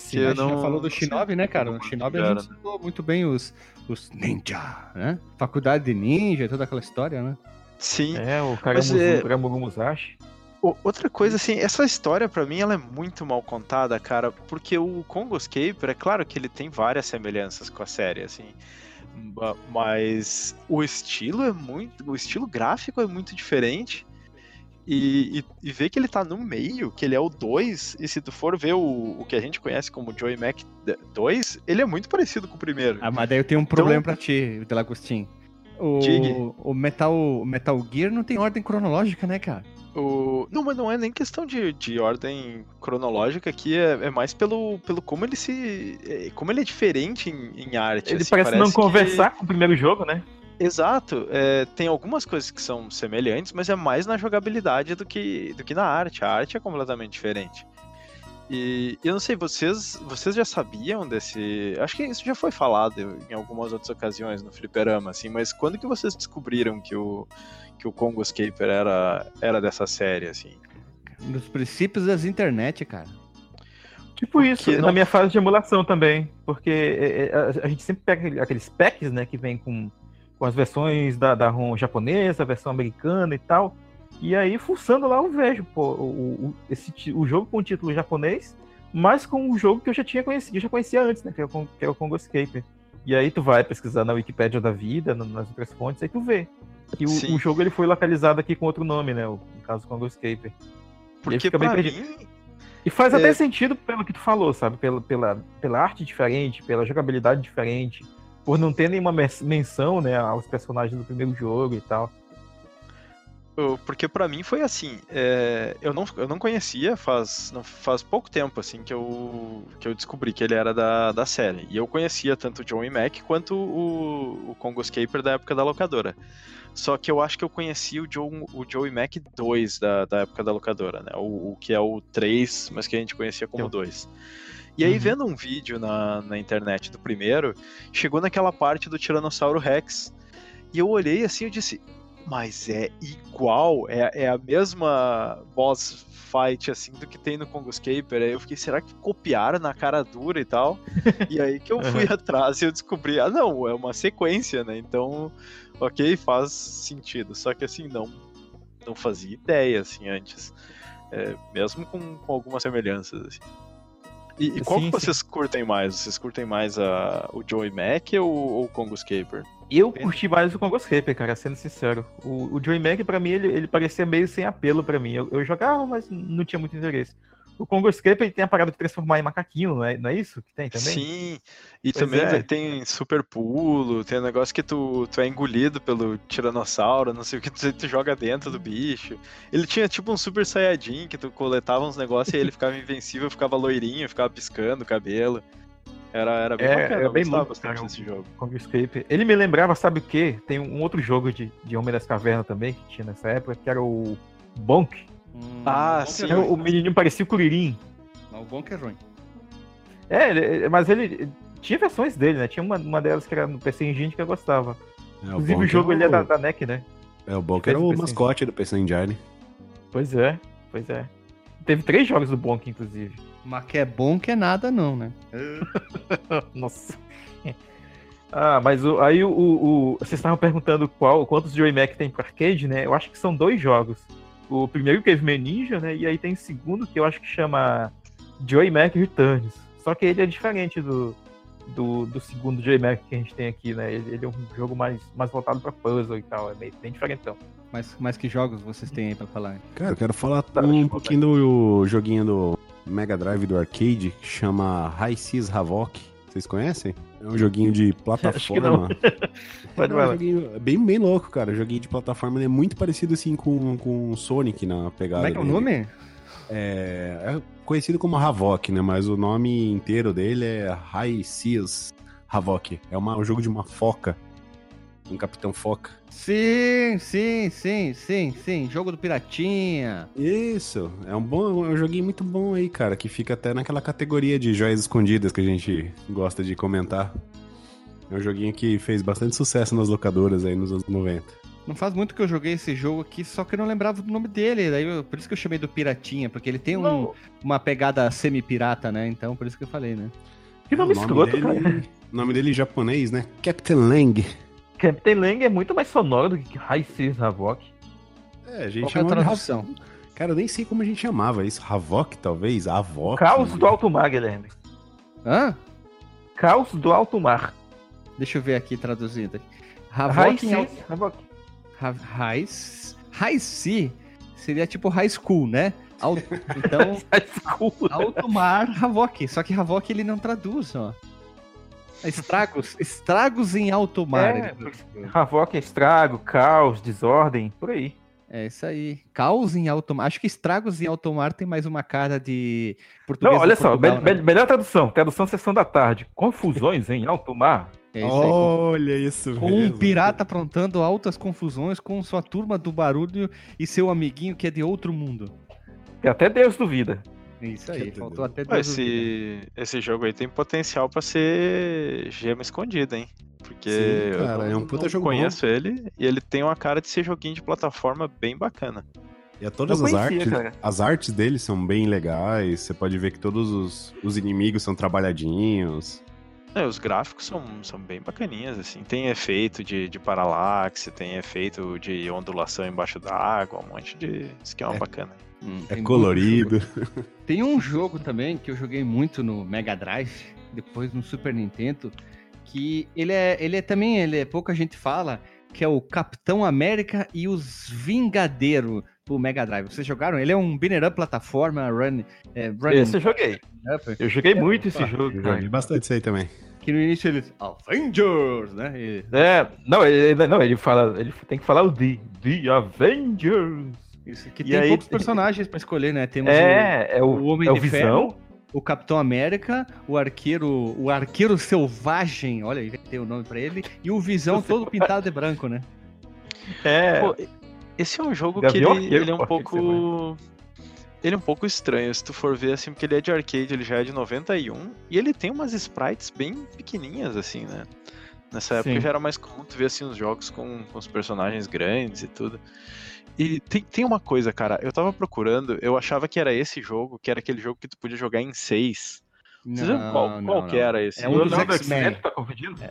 Sim, eu gente já não- falou do não Shinobi, né, cara? No Shinobi a gente citou muito bem os, os ninja, né? Faculdade de ninja, toda aquela história, né? Sim. É, o cara Mas, é- Muzu Musashi. O- Outra coisa, assim, essa história pra mim ela é muito mal contada, cara, porque o Congo Escaper, é claro que ele tem várias semelhanças com a série, assim, ma- mas o estilo é muito, o estilo gráfico é muito diferente. E, e, e ver que ele tá no meio, que ele é o 2, e se tu for ver o, o que a gente conhece como Joey Mac 2, ele é muito parecido com o primeiro. Ah, mas daí eu tenho um problema pra ti, Delagostin. O, o Metal, Metal Gear não tem ordem cronológica, né, cara? O... Não, mas não é nem questão de, de ordem cronológica aqui, é, é mais pelo, pelo como ele se. é, como ele é diferente em, em arte. Ele assim, parece, não que- conversar com o primeiro jogo, né? Exato. é, tem algumas coisas que são semelhantes, mas é mais na jogabilidade do que, do que na arte. A arte é completamente diferente. E eu não sei, vocês, vocês já sabiam desse. Acho que isso já foi falado em algumas outras ocasiões no Fliperama, assim, mas quando que vocês descobriram que o, que o Congo Escaper era, era dessa série, assim? Nos princípios das internet, cara. Tipo isso, não- na minha fase de emulação também. Porque é, é, a, gente sempre pega aquele- aqueles packs, né, que vem com, com as versões da, da ROM japonesa, versão americana e tal. E aí, fuçando lá, eu vejo, pô, o, o, esse, o jogo com o título japonês, mas com o jogo que eu já tinha conhecido, eu já conhecia antes, né, que é o, que é o Congo Escaper. E aí tu vai pesquisar na Wikipédia da vida, nas outras fontes, aí tu vê. Que o, o jogo ele foi localizado aqui com outro nome, né, o, no caso Congo Escaper. Porque pra mim. E faz É. até sentido pelo que tu falou, sabe? Pela, pela, pela arte diferente, pela jogabilidade diferente, por não ter nenhuma menção, né, aos personagens do primeiro jogo e tal. eu- Porque pra mim foi assim, é, eu, não, eu não conhecia, faz, não, faz pouco tempo assim que eu, que eu descobri que ele era da, da série. E eu conhecia tanto o John e Mac quanto o, o Congo Escaper da época da locadora. Só que eu acho que eu conheci o Joe, o Joey Mac 2 da, da época da locadora, né? O, o que é o 3, mas que a gente conhecia como Eu- 2. E aí, Uhum. vendo um vídeo na, na internet do primeiro, chegou naquela parte do Tiranossauro Rex. E eu olhei assim e disse, mas é igual, é, é a mesma boss fight assim do que tem no Congo Escaper. Aí eu fiquei, será que copiaram na cara dura e tal? e aí que eu fui atrás e eu descobri, ah não, é uma sequência, né? Então, ok, faz sentido. Só que assim, não, não fazia ideia assim antes. É, mesmo com, com algumas semelhanças, assim. E, e qual Sim, que sim. vocês curtem mais? Vocês curtem mais a, o Joey Mac ou, ou o Congo Escaper? Eu curti mais o Congo Escaper, cara, sendo sincero. O, o Joey Mac, pra mim, ele, ele parecia meio sem apelo pra mim. Eu, eu jogava, mas não tinha muito interesse. O Congo Escaper ele tem a parada de transformar em macaquinho, não é, não é isso que tem também? Sim, e Pois também é. tem super pulo, tem um negócio que tu, tu é engolido pelo tiranossauro, não sei o que, tu, tu joga dentro do bicho. Ele tinha tipo um super saiyajin que tu coletava uns negócios e ele ficava invencível, ficava loirinho, ficava piscando o cabelo. Era, era bem É, bacana, eu bem louco, bastante cara. desse jogo. Congo Escaper. Ele me lembrava, sabe o quê? Tem um outro jogo de, de Homem das Cavernas também, que tinha nessa época, que era o Bonk. Ah, o Bonk sim. É o menininho parecia o Kuririn. Mas o Bonk é ruim. É, ele- mas ele tinha versões dele, né? Tinha uma, uma delas que era no PC Engine que eu gostava. É, Inclusive o Bonk jogo é ele é o- da, da NEC, né? É, o Bonk era o o PC mascote do PC Engine. Pois é, pois é. Teve três jogos do Bonk, inclusive. Mas que é bom que é nada, não, né? Nossa. Ah, mas o- aí o, o- o- vocês estavam perguntando qual, quantos Joy Mac tem pro arcade, né? Eu acho que são dois jogos. O primeiro Caveman Ninja, né? E aí tem o segundo que eu acho que chama Joy Mac Returns. Só que ele é diferente do, do, do segundo Joy Mac que a gente tem aqui, né? Ele, ele é um jogo mais, mais voltado pra puzzle e tal, é meio, bem diferentão. Mas, mas que jogos vocês têm aí pra falar? Cara, eu quero falar Tá, um pouquinho do joguinho do Mega Drive do arcade que chama High Seas Havoc. Vocês conhecem? É um joguinho de Acho que não. plataforma. Pode É um joguinho bem, bem louco, cara. Joguinho de plataforma ele é muito parecido assim com, com o Sonic na pegada. Como é que é o nome? É, é conhecido como Havok, né? Mas o nome inteiro dele é High Seas Havok. É uma, um jogo de uma foca. Um capitão foca. Sim, sim, sim, sim, sim. Jogo do Piratinha. Isso, é um bom, é um joguinho muito bom aí, cara, que fica até naquela categoria de joias escondidas que a gente gosta de comentar. É um joguinho que fez bastante sucesso nas locadoras aí nos anos 90. Não faz muito que eu joguei esse jogo aqui, só que eu não lembrava do nome dele. Daí eu- por isso que eu chamei do Piratinha, porque ele tem um- uma pegada semi-pirata, né? Então por isso que eu falei, né? que nome O escroto, dele, cara. O nome dele em japonês, né? Captain Lang. Captain Lang é muito mais sonoro do que High Seas Havoc. É, a gente é a chamava de tradução? Havok. Cara, eu nem sei como a gente chamava isso. Havok, talvez? Avok? Caos do Alto Mar, Guilherme. Hã? Caos do Alto Mar. Deixa eu ver aqui traduzido. High Havok em Seas Havoc. High High Sea seria tipo high school, né? Al- Então, High School. alto mar Havok. Só que Havok ele não traduz, ó. Estragos, estragos em alto mar. É. Havoc é estrago, caos, desordem, por aí. É isso aí. Caos em alto mar. Acho que estragos em alto mar tem mais uma cara de português. Não, olha só, Portugal, me- né? me- melhor tradução. Tradução sessão da tarde. Confusões em alto mar. É isso aí. Olha isso Com um mesmo. pirata aprontando altas confusões com sua turma do barulho e seu amiguinho que é de outro mundo. Que até Deus duvida. Isso aí, faltou até vidas. Esse, esse jogo aí tem potencial pra ser gema escondida, hein? Porque Sim, eu cara, não, é um puta não jogo bom. conheço ele e ele tem uma cara de ser joguinho de plataforma bem bacana. E a todas Eu as conhecia, artes, cara. as artes dele são bem legais. Você pode ver que todos os, os inimigos são trabalhadinhos. É, os gráficos são, são bem bacaninhas, assim. Tem efeito de, de paralaxe, tem efeito de ondulação embaixo d'água, um monte de esquema É. bacana. Hum, É tem colorido. Tem um jogo também que eu joguei muito no Mega Drive, depois no Super Nintendo, que ele é, ele é também, ele é pouca gente fala, que é o Capitão América e os Vingadeiros pro Mega Drive. Vocês jogaram? Ele é um banner up plataforma, run, é, run Esse eu joguei. up, Eu joguei muito esse jogo, Eu joguei bastante isso aí também. que no início eles Avengers, né? E- É, não, ele, não, ele fala, ele tem que falar o The, The Avengers. Isso, que E tem aí- poucos personagens pra escolher, né? Temos o- É, é o, o Homem é o de Visão. o Capitão América, o arqueiro, o arqueiro selvagem, olha, aí tem o nome pra ele, e o Visão todo pintado de branco, né? É, Pô, esse é um jogo que ele, ele é um pô, pouco. Ele é um pouco estranho, se tu for ver assim, porque ele é de arcade, ele já é de 91, e ele tem umas sprites bem pequenininhas, assim, né? Nessa época Sim. já era mais comum tu ver assim os jogos com, com os personagens grandes e tudo. E tem, tem uma coisa, cara, eu tava procurando, eu achava que era esse jogo, que era aquele jogo que tu podia jogar em seis. Vocês lembram qual, qual que era esse? É um dos X-Men. Tá?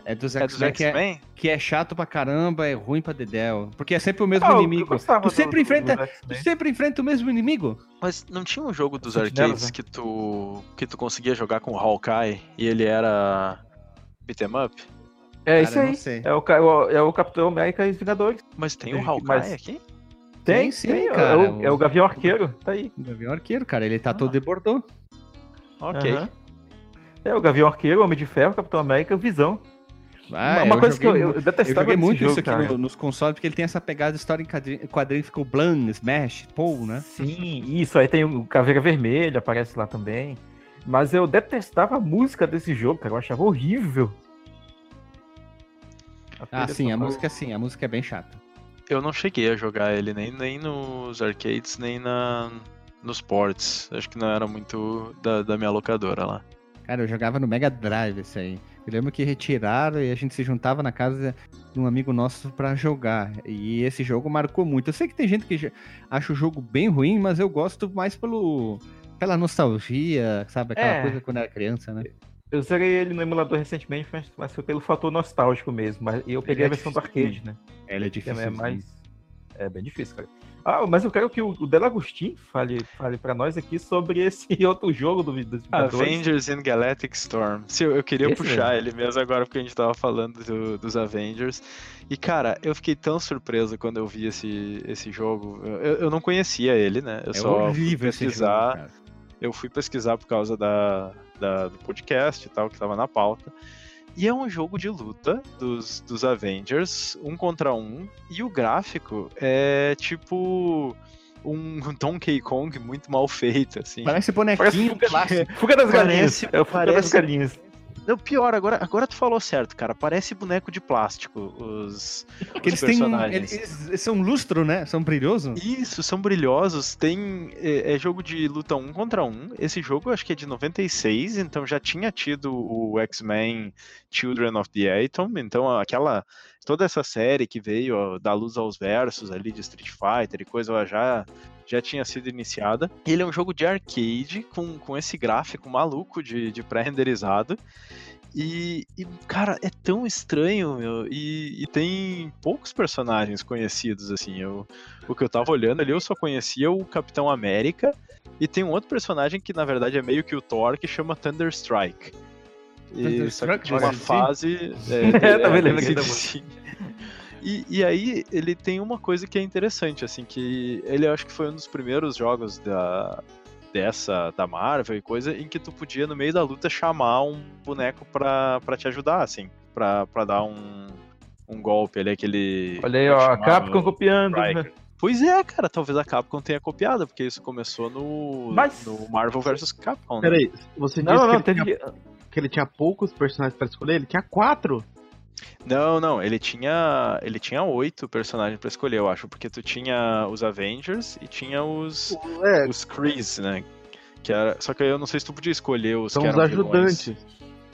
É dos É dos X-Men que, é, que é chato pra caramba, é ruim pra dedéu. Porque é sempre o mesmo Ah, inimigo. Tu sempre do- enfrenta- do Tu sempre enfrenta o mesmo inimigo? Mas não tinha um jogo dos arcades né? que tu que tu conseguia jogar com o Hawkeye e ele era beat'em up? É Cara, isso aí. não sei. É o, é o Capitão América e os Vingadores. Mas tem o que- Hawkeye mas- aqui? Tem sim, é cara. o- É o, Gavião Arqueiro, tá aí. O Gavião Arqueiro, cara, ele tá Ah. todo de bordô. Ok. Aham. É o Gavião Arqueiro, Homem de Ferro, Capitão América Visão. Ah, uma coisa que eu, joguei eu mu- eu detestava joguei muito jogo, isso aqui no- nos consoles, porque ele tem essa pegada de história em quadrinho, quadrinho ficou Blan, Smash, Paul, né? Sim, isso. Aí tem o Caveira Vermelha, aparece lá também. Mas eu detestava a música desse jogo, cara. Eu achava horrível. Ah, sim, a música sim, a música é bem chata. Eu não cheguei a jogar ele nem, nem nos arcades, nem na, nos ports. Acho que não era muito da, da minha locadora lá. Cara, eu jogava no Mega Drive esse aí. Eu lembro que retiraram e a gente se juntava na casa de um amigo nosso pra jogar. E esse jogo marcou muito. Eu sei que tem gente que acha o jogo bem ruim, mas eu gosto mais pelo pela nostalgia, sabe? Aquela É. coisa quando era criança, né? Eu zerei ele no emulador recentemente, mas, mas foi pelo fator nostálgico mesmo. Mas eu peguei é a versão do arcade, né? Ele é Que difícil. é mais. É bem difícil, cara. Ah, mas eu quero que o, o Delagostin fale, fale pra nós aqui sobre esse outro jogo do, dos Vingadores. Avengers in Galactic Storm. Se eu, eu queria Esse puxar ele mesmo agora porque a gente tava falando do- dos Avengers. E cara, eu fiquei tão surpreso quando eu vi esse, esse jogo. Eu, eu não conhecia ele, né? Eu É só horrível esse jogo, pesquisar. cara. Eu fui pesquisar por causa da, da- do podcast e tal, que tava na pauta. E é um jogo de luta dos, dos Avengers, um contra um, e o gráfico é tipo um Donkey Kong muito mal feito, assim. Parece Parece bonequinho fuga, clássico. fuga das Parece- galinhas. É o fuga das parece- galinhas. Não, pior, agora, agora tu falou certo, cara. Parece boneco de plástico, os, Porque os eles têm. personagens. Eles, eles são lustro, né? São brilhosos. Isso, são brilhosos. Tem. É, é jogo de luta um contra um. Esse jogo acho que é de 96, então já tinha tido o X-Men Children of the Atom. Então aquela. Toda essa série que veio da luz aos versos ali de Street Fighter e coisa ela já. Já tinha sido iniciada. Ele é um jogo de arcade com, com esse gráfico maluco de, de pré-renderizado. E, e, cara, é tão estranho, meu. E, e tem poucos personagens conhecidos, assim. Eu, o que eu tava olhando ali, eu só conhecia o Capitão América. E tem um outro personagem que, na verdade, é meio que o Thor, que chama Thunderstrike. E, só que tinha uma fase. É, também lembrei sim, da sim. E, e aí ele tem uma coisa que é interessante, assim, que ele eu acho que foi um dos primeiros jogos da, dessa, da Marvel e coisa, em que tu podia, no meio da luta, chamar um boneco pra, pra te ajudar, assim, pra, pra dar um, um golpe ali, aquele... Olha aí, ó, a Capcom copiando. né? Pois é, cara, talvez a Capcom tenha copiado, porque isso começou no, Mas- no Marvel vs Capcom, né? Peraí, você disse Não, não, que, teve. tinha, que ele tinha poucos personagens pra escolher? Ele tinha quatro. Não, não, ele tinha ele tinha oito personagens pra escolher, eu acho, porque tu tinha os Avengers e tinha os É, os Krees, né? Que era, só que aí eu não sei se tu podia escolher os São que os eram vilões. ajudantes.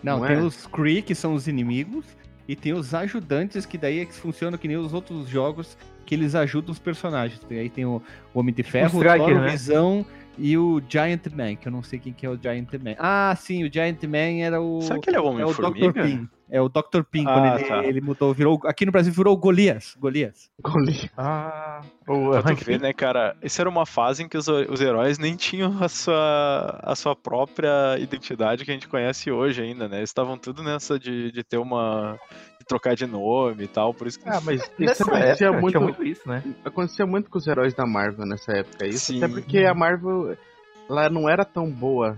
Não, Não tem é? os Kree, que são os inimigos, e tem os ajudantes, que daí é que funcionam que nem os outros jogos, que eles ajudam os personagens. Tem- Aí tem o Homem de Ferro, o Striker, Thor, o né? Visão e o Giant Man, que eu não sei quem que é o Giant Man. Ah, sim, o Giant Man era o... Será que ele é o É o Dr. Homem-Formiga? Pym. É o Dr. Pym, Ah, quando ele, tá. ele mudou, virou. Aqui no Brasil virou Golias. Golias. Goli- Ah, o Pra tu ver, né, cara? Isso era uma fase em que os, os heróis nem tinham a sua, a sua própria identidade que a gente conhece hoje ainda, né? Eles estavam tudo nessa de, de ter uma. Trocar de nome e tal, por isso que. Ah, mas isso acontecia época, muito, muito isso, né? acontecia muito com os heróis da Marvel nessa época. Isso Sim. até porque a Marvel ela não era tão boa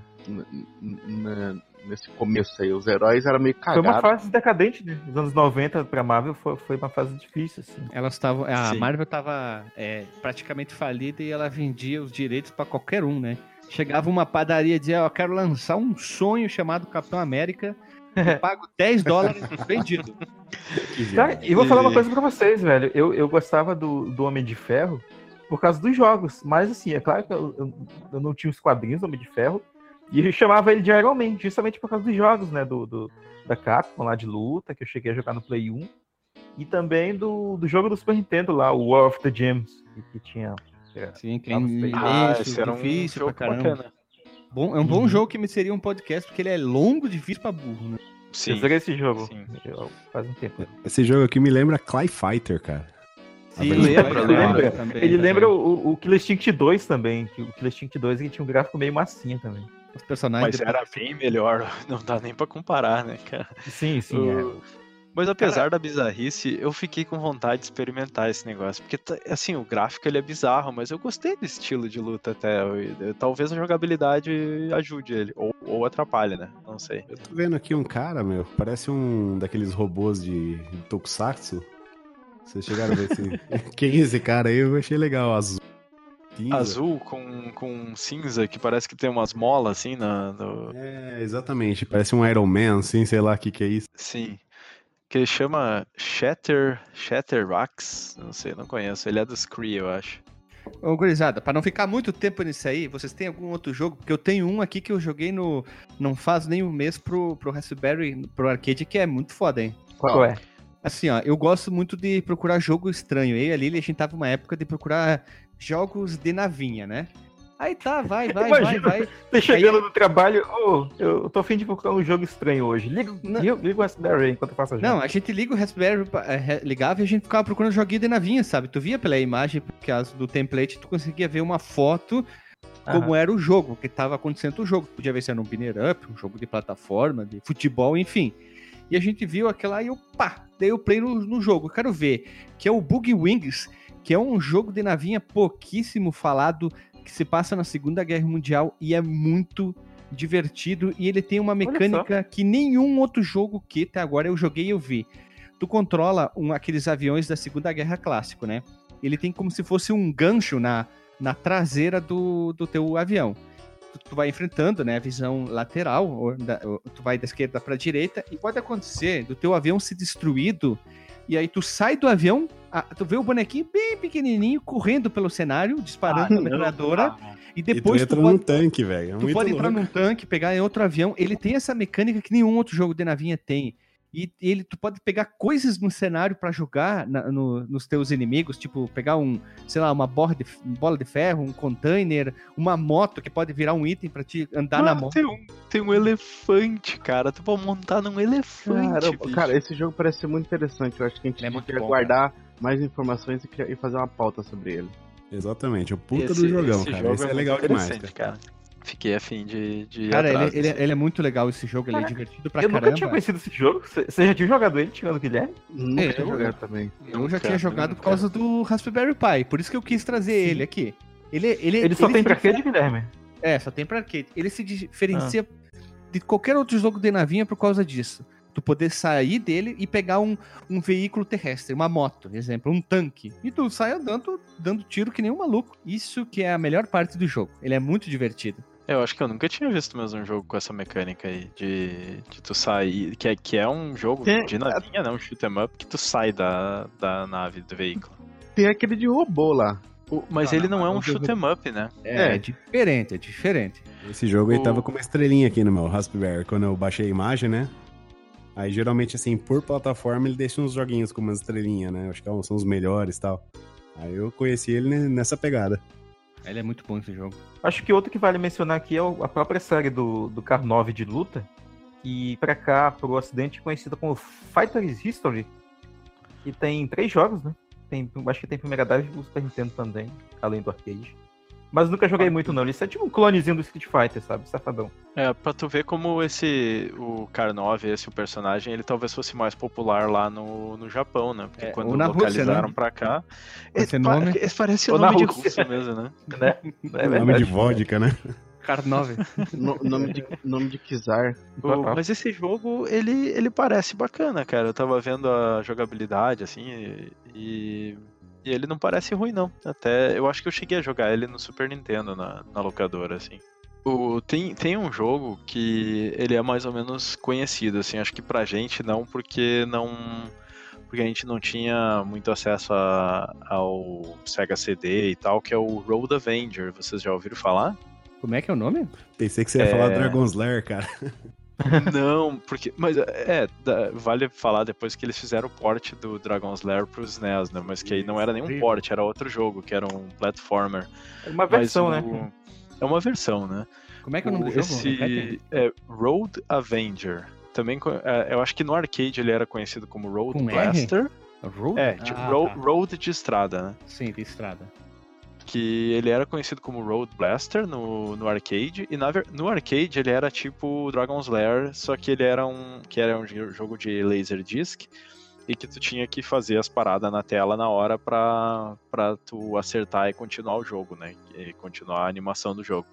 nesse começo aí. Os heróis eram meio Foi uma cagados. fase decadente, né? Nos anos 90 pra Marvel foi, foi uma fase difícil, assim. Elas estavam. A Sim. Marvel tava é, praticamente falida e ela vendia os direitos pra qualquer um, né? Chegava uma padaria e dizia, eu quero lançar um sonho chamado Capitão América. Eu pago 10 dólares vendido. Cara, e vou falar uma coisa pra vocês, velho. Eu, eu gostava do, do Homem de Ferro por causa dos jogos. Mas, assim, é claro que eu, eu, eu não tinha os quadrinhos do Homem de Ferro. E eu chamava ele de Iron Man, justamente por causa dos jogos, né? Do, do- da Capcom lá de luta, que eu cheguei a jogar no Play 1. E também do, do jogo do Super Nintendo lá, o War of the Gems, que, que tinha. Sim, que é sei. Ah, era um difícil jogo pra caramba. bacana. Bom, é um bom jogo que me seria um podcast, porque ele é longo, difícil pra burro, né? Sim. Eu joguei esse jogo sim. faz um tempo. Esse jogo aqui me lembra Clay Fighter, cara. Sim, lembra, vai- lembra. também, Ele também. lembra o, o Killer Instinct 2 também, que o Killer Instinct 2 ele tinha um gráfico meio massinha também. Os personagens. Mas era bem melhor, não dá nem pra comparar, né, cara? Sim, sim, O- Mas apesar da bizarrice, eu fiquei com vontade de experimentar esse negócio. Porque, tá- assim, o gráfico ele é bizarro, mas eu gostei do estilo de luta até. Talvez a jogabilidade ajude ele, ou, ou atrapalhe, né? Não sei. Eu tô vendo aqui um cara, meu, parece um daqueles robôs de Tokusatsu. Vocês chegaram a ver esse... Quem é esse cara aí? Eu achei legal, azul. Cinza. Azul com, com cinza, que parece que tem umas molas assim na. No... É, exatamente. Parece um Iron Man, assim, sei lá o que que é isso. Sim. Que ele chama Shatter. Shatter Rocks. Não sei, não conheço. Ele é dos Kree, eu acho. Ô, gurizada, pra não ficar muito tempo nisso aí, vocês têm algum outro jogo? Porque eu tenho um aqui que eu joguei no. Não faz nem um mês pro, pro Raspberry, pro arcade, que é muito foda, hein? Qual é? Assim, ó, eu gosto muito de procurar jogo estranho. Eu e a Lili, a gente tava numa época de procurar jogos de navinha, né? Aí tá, vai, vai, vai, Imagina. vai. Você chegando no trabalho, ô, eu tô afim de procurar um jogo estranho hoje. Liga, Não. liga, o Raspberry enquanto eu faço a Não, a gente liga o Raspberry, re- ligava e a gente ficava procurando joguinho de navinha, sabe? Tu via pela imagem, por causa do template, tu conseguia ver uma foto como era o jogo, que tava acontecendo o jogo. Podia ver se era um binner up, um jogo de plataforma, de futebol, enfim. E a gente viu aquela e eu, pá, dei o play no, no jogo. Eu quero ver, que é o Boogie Wings, que é um jogo de navinha pouquíssimo falado, que se passa na Segunda Guerra Mundial e é muito divertido. E ele tem uma mecânica que nenhum outro jogo que até agora eu joguei eu vi. Tu controla um, aqueles aviões da Segunda Guerra Clássico, né? Ele tem como se fosse um gancho na, na traseira do, do teu avião. Tu, tu vai enfrentando, né, a visão lateral, ou da- ou tu vai da esquerda para direita, e pode acontecer do teu avião ser destruído, e aí tu sai do avião, ah, tu vê o bonequinho bem pequenininho correndo pelo cenário, disparando a metralhadora, e E tu depois tu, entra pode, num tanque, velho. É tu pode entrar louco. num tanque, pegar em outro avião, ele tem essa mecânica que nenhum outro jogo de navinha tem. E ele, tu pode pegar coisas no cenário pra jogar na- no- nos teus inimigos, tipo pegar um, sei lá, uma bola de, bola de ferro, um container, uma moto que pode virar um item pra te andar na Ah, moto. tem, um, tem um elefante, cara. Tu pode montar num elefante. Bicho. cara, esse jogo parece ser muito interessante. Eu acho que a gente Ele é bom, guardar mais informações e, criar- e fazer uma pauta sobre ele. Exatamente, o puta Esse- do jogão, esse cara. jogo Esse é muito legal demais, cara. cara. Fiquei afim de, de Cara, ele, atrás ele, ele é muito legal esse jogo, ele é Cara, divertido pra eu caramba. nunca tinha conhecido esse jogo. Você já tinha jogado ele, tirando o Guilherme? Nunca É, tinha eu- jogado também. Eu já tinha jogado por causa do Raspberry Pi, por isso que eu quis trazer ele aqui. Ele, ele, Ele só ele tem pra difere- Guilherme? É, só tem pra arcade. Ele se diferencia de qualquer outro jogo de navinha por causa disso. Tu poder sair dele e pegar um, um veículo terrestre, uma moto, exemplo, um tanque. E tu sai andando, dando tiro que nem um maluco. Isso que é a melhor parte do jogo. Ele é muito divertido. Eu acho que eu nunca tinha visto mesmo um jogo com essa mecânica aí de, de tu sair. Que é, que é um jogo Tem- de navinha, né? Um shoot 'em up que tu sai da, da nave, do veículo. Tem aquele de robô lá. O- mas Não, ele não, não é mas um shoot 'em up, né? É, É. diferente, é diferente. Esse jogo aí O- tava com uma estrelinha aqui no meu Raspberry, quando eu baixei a imagem, né? Aí geralmente, assim, por plataforma, ele deixa uns joguinhos com uma estrelinha, né? Acho que são os melhores e tal. Aí eu conheci ele ne- nessa pegada. Ele é muito bom esse jogo. Acho que outro que vale mencionar aqui é a própria série do, do 9 de luta, que pra cá, pro ocidente, é conhecida como Fighters History. E tem três jogos, né? Tem, acho que tem primeira Drive e o Super Nintendo também, além do arcade. Mas nunca joguei muito não, isso é tipo um clonezinho do Street Fighter, sabe? Safadão. É, pra tu ver como esse, o Karnov, esse o personagem, ele talvez fosse mais popular lá no, no Japão, né? Porque É, quando ou na Rússia, localizaram né? pra cá. Esse nome. esse parece Ou o na nome de Rússia. Rússia mesmo, né? Né? É nome de vodka, né? 9. No- nome, de, nome de Kizar. O- mas esse jogo, ele, ele parece bacana, cara. Eu tava vendo a jogabilidade, assim, e, e, e ele não parece ruim, não. Até, eu acho que eu cheguei a jogar ele no Super Nintendo, na, na locadora, assim. O, tem, tem um jogo que ele é mais ou menos conhecido, assim, acho que pra gente não, porque não... Porque a gente não tinha muito acesso a- ao Sega CD e tal, que é o Road Avenger. Vocês já ouviram falar? Como é que é o nome? Pensei que você ia É. falar Dragon's Lair, cara. Não, porque. Mas é, da- vale falar depois que eles fizeram o port do Dragon's Lair pros SNES, né? Mas que aí não era nenhum port, era outro jogo, que era um platformer. É uma versão, o- né? É uma versão, né? Como é que é o nome do jogo? Repete. Esse é Road Avenger. Também, é, eu acho que no arcade ele era conhecido como Road Com R? Blaster. Road? É, tipo Ah, Ro- tá. Road de estrada, né? Sim, de estrada. Que ele era conhecido como Road Blaster no, no arcade e na no arcade ele era tipo Dragon's Lair, só que ele era um que era um jo- jogo de laser disc e que tu tinha que fazer as paradas na tela na hora pra, pra tu acertar e continuar o jogo, né? E continuar a animação do jogo.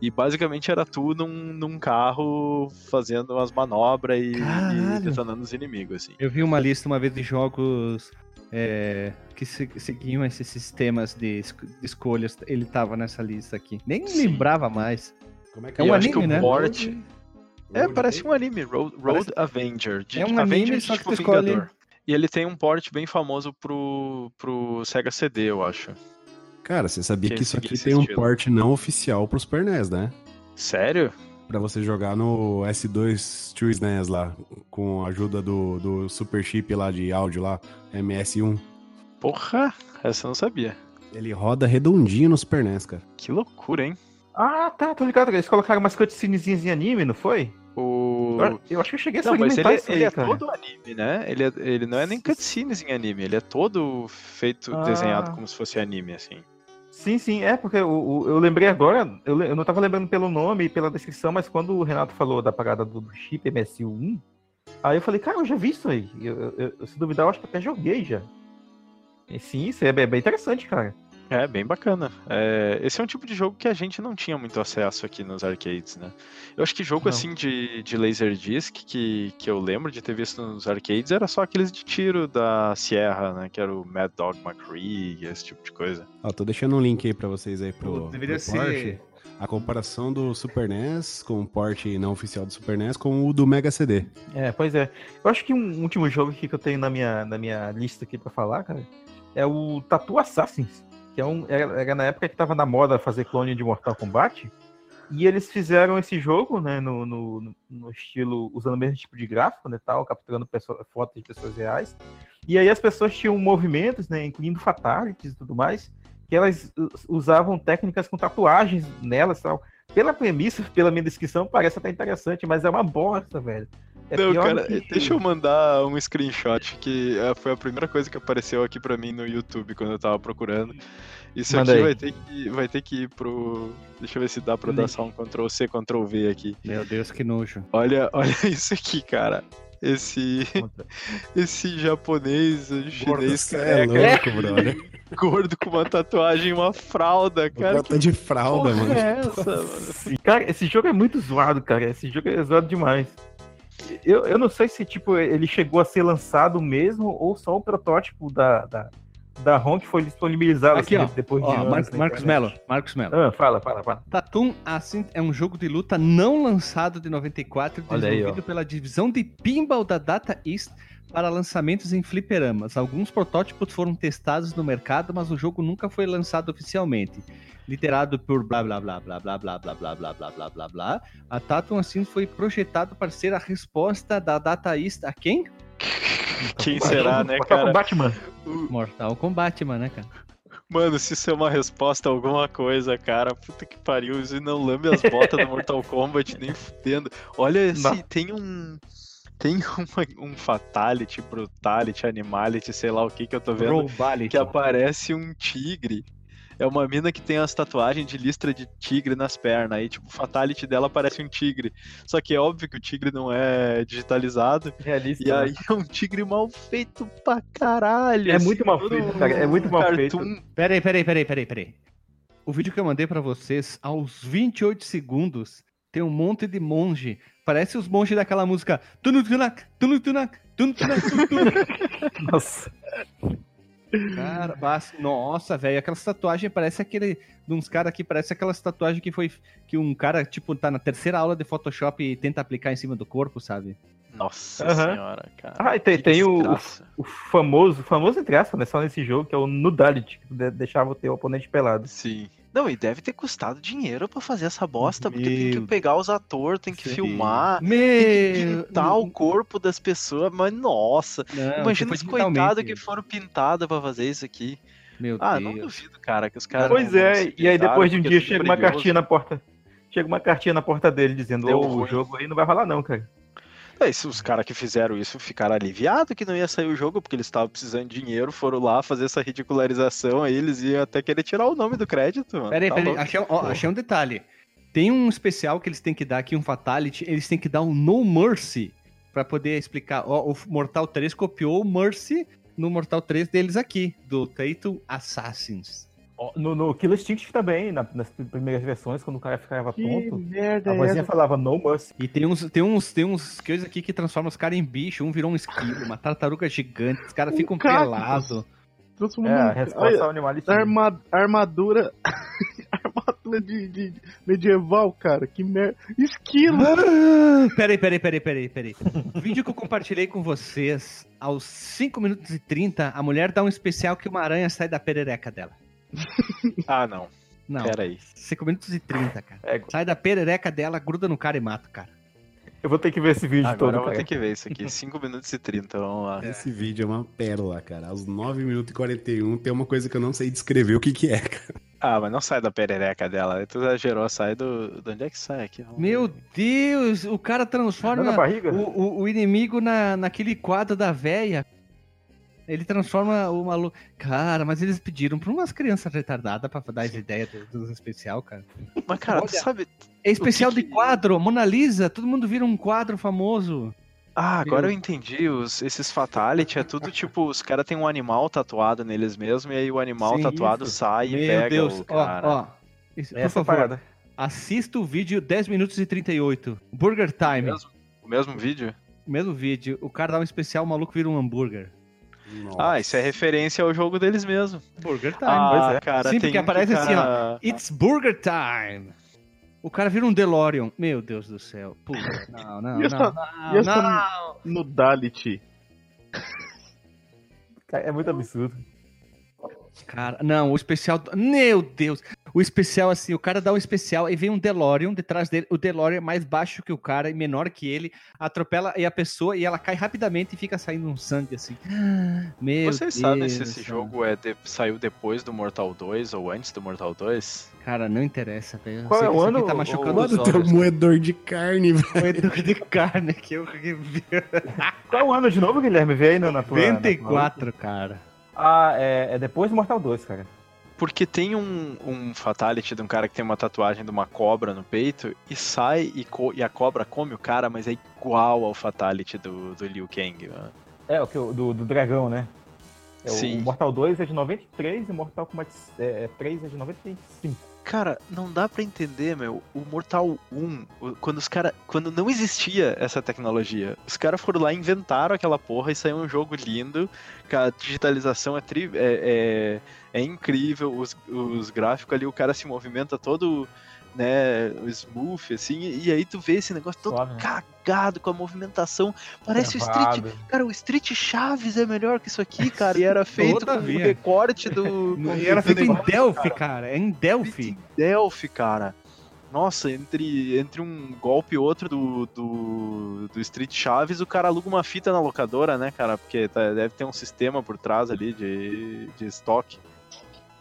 E basicamente era tu num, num carro fazendo umas manobras e, e Caralho. detonando os inimigos, assim. Eu vi uma lista uma vez de jogos é, que se- seguiam esses sistemas de, es- de escolhas. Ele tava nessa lista aqui. Nem Sim. lembrava mais. Como é É um eu acho que anime, o né? port- É, parece um anime, Road, Road Avenger. De, É um Avenger anime, de só que tipo tu escolhe- Vingador. E ele tem um port bem famoso pro, pro Sega CD, eu acho. Cara, você sabia Que que isso aqui tem um estilo. port não oficial pro Super NES, né? Sério? Pra você jogar no S2 to SNES lá, com a ajuda do, do Super Chip lá de áudio lá, MS1. Porra, essa eu não sabia. Ele roda redondinho no Super NES, cara. Que loucura, hein? Ah, tá, tô ligado. Eles colocaram umas cutscenezinhas em anime, não foi? O... Eu, acho que eu cheguei a Não, mas ele, é- isso ele aí, é cara. todo anime, né? Ele, é- ele não é nem cutscenes em anime, ele é todo feito, Ah. desenhado como se fosse anime, assim. Sim, sim, é, porque o- eu lembrei agora, eu, eu não tava lembrando pelo nome e pela descrição, mas quando o Renato falou da parada do, do chip MSU1, aí eu falei, cara, eu já vi isso aí. Eu, eu- eu- se duvidar, eu acho que até joguei já. E sim, isso é bem, bem interessante, cara. É, bem bacana. É, esse é um tipo de jogo que a gente não tinha muito acesso aqui nos arcades, né? Eu acho que jogo Não. assim de, de Laserdisc que, que eu lembro de ter visto nos arcades era só aqueles de tiro da Sierra, né? Que era o Mad Dog McCree, esse tipo de coisa. Ó, tô deixando um link aí pra vocês aí pro, deveria pro ser- A comparação do Super NES com o port não oficial do Super NES com o do Mega CD. É, pois é. Eu acho que um último jogo aqui que eu tenho na minha, na minha lista aqui pra falar, cara, é o Tattoo Assassins, que é um, era, era na época que tava na moda fazer clone de Mortal Kombat. E eles fizeram esse jogo, né, no, no, no estilo, usando o mesmo tipo de gráfico, né, tal, capturando pessoa- fotos de pessoas reais. E aí as pessoas tinham movimentos, né, incluindo fatalities e tudo mais, que elas usavam técnicas com tatuagens nelas, tal. Pela premissa, pela minha descrição, parece até interessante, mas é uma bosta, velho. É não, cara, que- deixa eu mandar um screenshot que é, foi a primeira coisa que apareceu aqui pra mim no YouTube quando eu tava procurando. Isso Manda aqui aí. vai ter, que, vai ter que ir pro. Deixa eu ver se dá pra dar só um Ctrl C, Ctrl V aqui. Meu Deus, que nojo. Olha, olha isso aqui, cara. Esse, esse japonês, chinês Você é louco, brother. gordo com uma tatuagem e uma fralda, cara. Bota de fralda, porra mano. é essa, mano? Cara, esse jogo é muito zoado, cara. Esse jogo é zoado demais. Eu, eu não sei se, tipo, ele chegou a ser lançado mesmo ou só o protótipo da, da, da ROM que foi disponibilizado Aqui, assim, ó. depois de Ó, Mar- Marcos. Melo. Marcos Melo. Ah, fala, fala, fala. Tatum Ascent é um jogo de luta não lançado de 94, Olha aí, desenvolvido pela divisão de pinball da Data East para lançamentos em fliperamas. Alguns protótipos foram testados no mercado, mas o jogo nunca foi lançado oficialmente. Literado por blá blá blá blá blá blá blá blá blá blá blá blá blá, a Tatum assim foi projetado para ser a resposta da dataísta a quem? Quem será, né, Mortal cara? Kombat, mano. Mortal Kombat, mano, né, cara? Mano, se isso é uma resposta a alguma coisa, cara, puta que pariu, isso não lambe as botas do Mortal Kombat nem fudendo. Olha, Não. tem um. Tem uma- um Fatality, Brutality, Animality, sei lá o que que eu tô vendo, Robality. que aparece um tigre. É uma mina que tem as tatuagens de listra de tigre nas pernas. Aí, tipo, o Fatality dela parece um tigre. Só que é óbvio que o tigre não é digitalizado. Realista. E né? aí é um tigre mal feito pra caralho. É assim, muito mal feito, cara, é muito mal feito. Peraí, peraí, peraí, peraí, peraí. O vídeo que eu mandei pra vocês, aos 28 segundos, tem um monte de monge. Parece os monges daquela música. Tunutunak, tunutunak, tunutunak. Nossa. Cara, nossa, velho, aquelas tatuagens parece aquele. De uns caras aqui, parece aquelas tatuagens que foi. Que um cara, tipo, tá na terceira aula de Photoshop e tenta aplicar em cima do corpo, sabe? Nossa Aham. senhora, cara. Ah, e tem, tem o, o famoso, famoso entre aspas, né? Só nesse jogo, que é o Nudality, que de- deixava o teu oponente pelado. Sim. Não, e deve ter custado dinheiro pra fazer essa bosta, porque tem que Meu pegar os atores, tem que Sim. filmar, tem que Meu. pintar o corpo das pessoas, mas nossa, Não, imagina os coitados que foram pintados pra fazer isso aqui. Meu Ah, Deus. não duvido, cara, que os caras. Pois é, e aí depois de um dia é chega uma cartinha na porta. Chega uma cartinha na porta dele dizendo, ô, o ruim. jogo aí não vai rolar não, cara. É, se os caras que fizeram isso ficaram aliviados que não ia sair o jogo, porque eles estavam precisando de dinheiro, foram lá fazer essa ridicularização, aí eles iam até querer tirar o nome do crédito, mano. Peraí, Tá peraí, achei, um- ó, achei um detalhe. Tem um especial que eles têm que dar aqui, um Fatality, eles têm que dar um No Mercy pra poder explicar. Ó, o Mortal 3 copiou o Mercy no Mortal 3 deles aqui, do Tatum Assassins. No, no Killer Instinct também, na- nas primeiras versões, quando o cara ficava tonto, merda a vozinha falava no mercy. E tem uns, tem uns, tem uns coisas aqui que transformam os caras em bicho. Um virou um esquilo, uma tartaruga gigante. Os caras Um ficam pelados. Transformou É, a resposta Olha, animalista. arma- armadura. armadura de, de- de medieval, cara. Que merda. Esquilo! Peraí, peraí, peraí, peraí, peraí. O vídeo que eu compartilhei com vocês, aos 5 minutos e 30, a mulher dá um especial que uma aranha sai da perereca dela. Ah, não. Não, Peraí. 5 minutos e 30, cara. É, Sai da perereca dela, gruda no cara e mata o cara. eu vou ter que ver esse vídeo Agora todo, eu vou cara. ter que ver isso aqui. 5 minutos e 30, vamos lá. Esse vídeo é uma pérola, cara. Aos 9 minutos e 41 tem uma coisa que eu não sei descrever o que que é, cara. Ah, mas não sai da perereca dela. Tu exagerou, sai do. De onde é que sai aqui? Vamos Meu ver. Deus, o cara transforma barriga? o, o- o inimigo na, naquele quadro da véia. Ele transforma o maluco. Cara, mas eles pediram pra umas crianças retardadas pra dar as ideias do, do especial, cara. Mas, cara, tu Olha. sabe. É especial O que de que- quadro, Mona Lisa, todo mundo vira um quadro famoso. Ah, agora eu entendi. Os, esses Fatality é tudo tipo, os caras têm um animal tatuado neles mesmo, e aí o animal Sim, tatuado isso. sai e Meu pega Deus, o ó, cara. ó. Isso, por favor, parada. assista o vídeo 10 minutos e 38. Burger Time. Mesmo? O mesmo vídeo? Mesmo vídeo. O cara dá um especial, o maluco vira um hambúrguer. Ah, isso é referência ao jogo deles mesmo. Burger Time. Ah, pois é. cara, Sim, tem porque que aparece o assim, cara- It's Burger Time. O cara vira um DeLorean. Meu Deus do céu. Puta, não, não, E essa- não, não, essa- não. Nudality. Cara, É muito absurdo. Cara, não, o especial. do- Meu Deus! O especial, assim, o cara dá um especial e vem um DeLorean detrás dele. O DeLorean é mais baixo que o cara e menor que ele. Atropela e a pessoa e ela cai rapidamente e fica saindo um sangue assim. Meu Vocês Deus. sabem se esse jogo é de- saiu depois do Mortal 2 ou antes do Mortal 2? Cara, não interessa, velho. Eu Qual sei é o ano, Tá machucando Mano, tem um olhos. moedor de carne, velho. Moedor de carne que eu Qual é o ano de novo, Guilherme? Vê aí na, na tua... na tua- 94, cara. Ah, é, é depois do Mortal 2, cara. Porque tem um, um fatality de um cara que tem uma tatuagem de uma cobra no peito e sai e, co- e a cobra come o cara, mas é igual ao fatality do, do Liu Kang. mano. É, o que, do, do dragão, né? É, o- Sim. O Mortal 2 é de 93 e o Mortal Kombat é, 3 é de 95. Cara, não dá pra entender, meu. O Mortal 1, o- quando os cara, quando não existia essa tecnologia, os caras foram lá, inventaram aquela porra e saiu um jogo lindo. que A digitalização é, tri- é, é, é incrível, os, os gráficos ali, o cara se movimenta todo né, o smooth, assim, e, aí tu vê esse negócio todo Suave, né? cagado com a movimentação. Parece o Street. Cara, o Street Chaves é melhor que isso aqui, cara. E era feito com o Todavia. recorte do. Não, e era feito em Delphi, cara. É em Feito Delphi. em Delphi, cara. Nossa, entre, entre um golpe e outro do, do, do Street Chaves, o cara aluga uma fita na locadora, né, cara? Porque tá- deve ter um sistema por trás ali de, de estoque.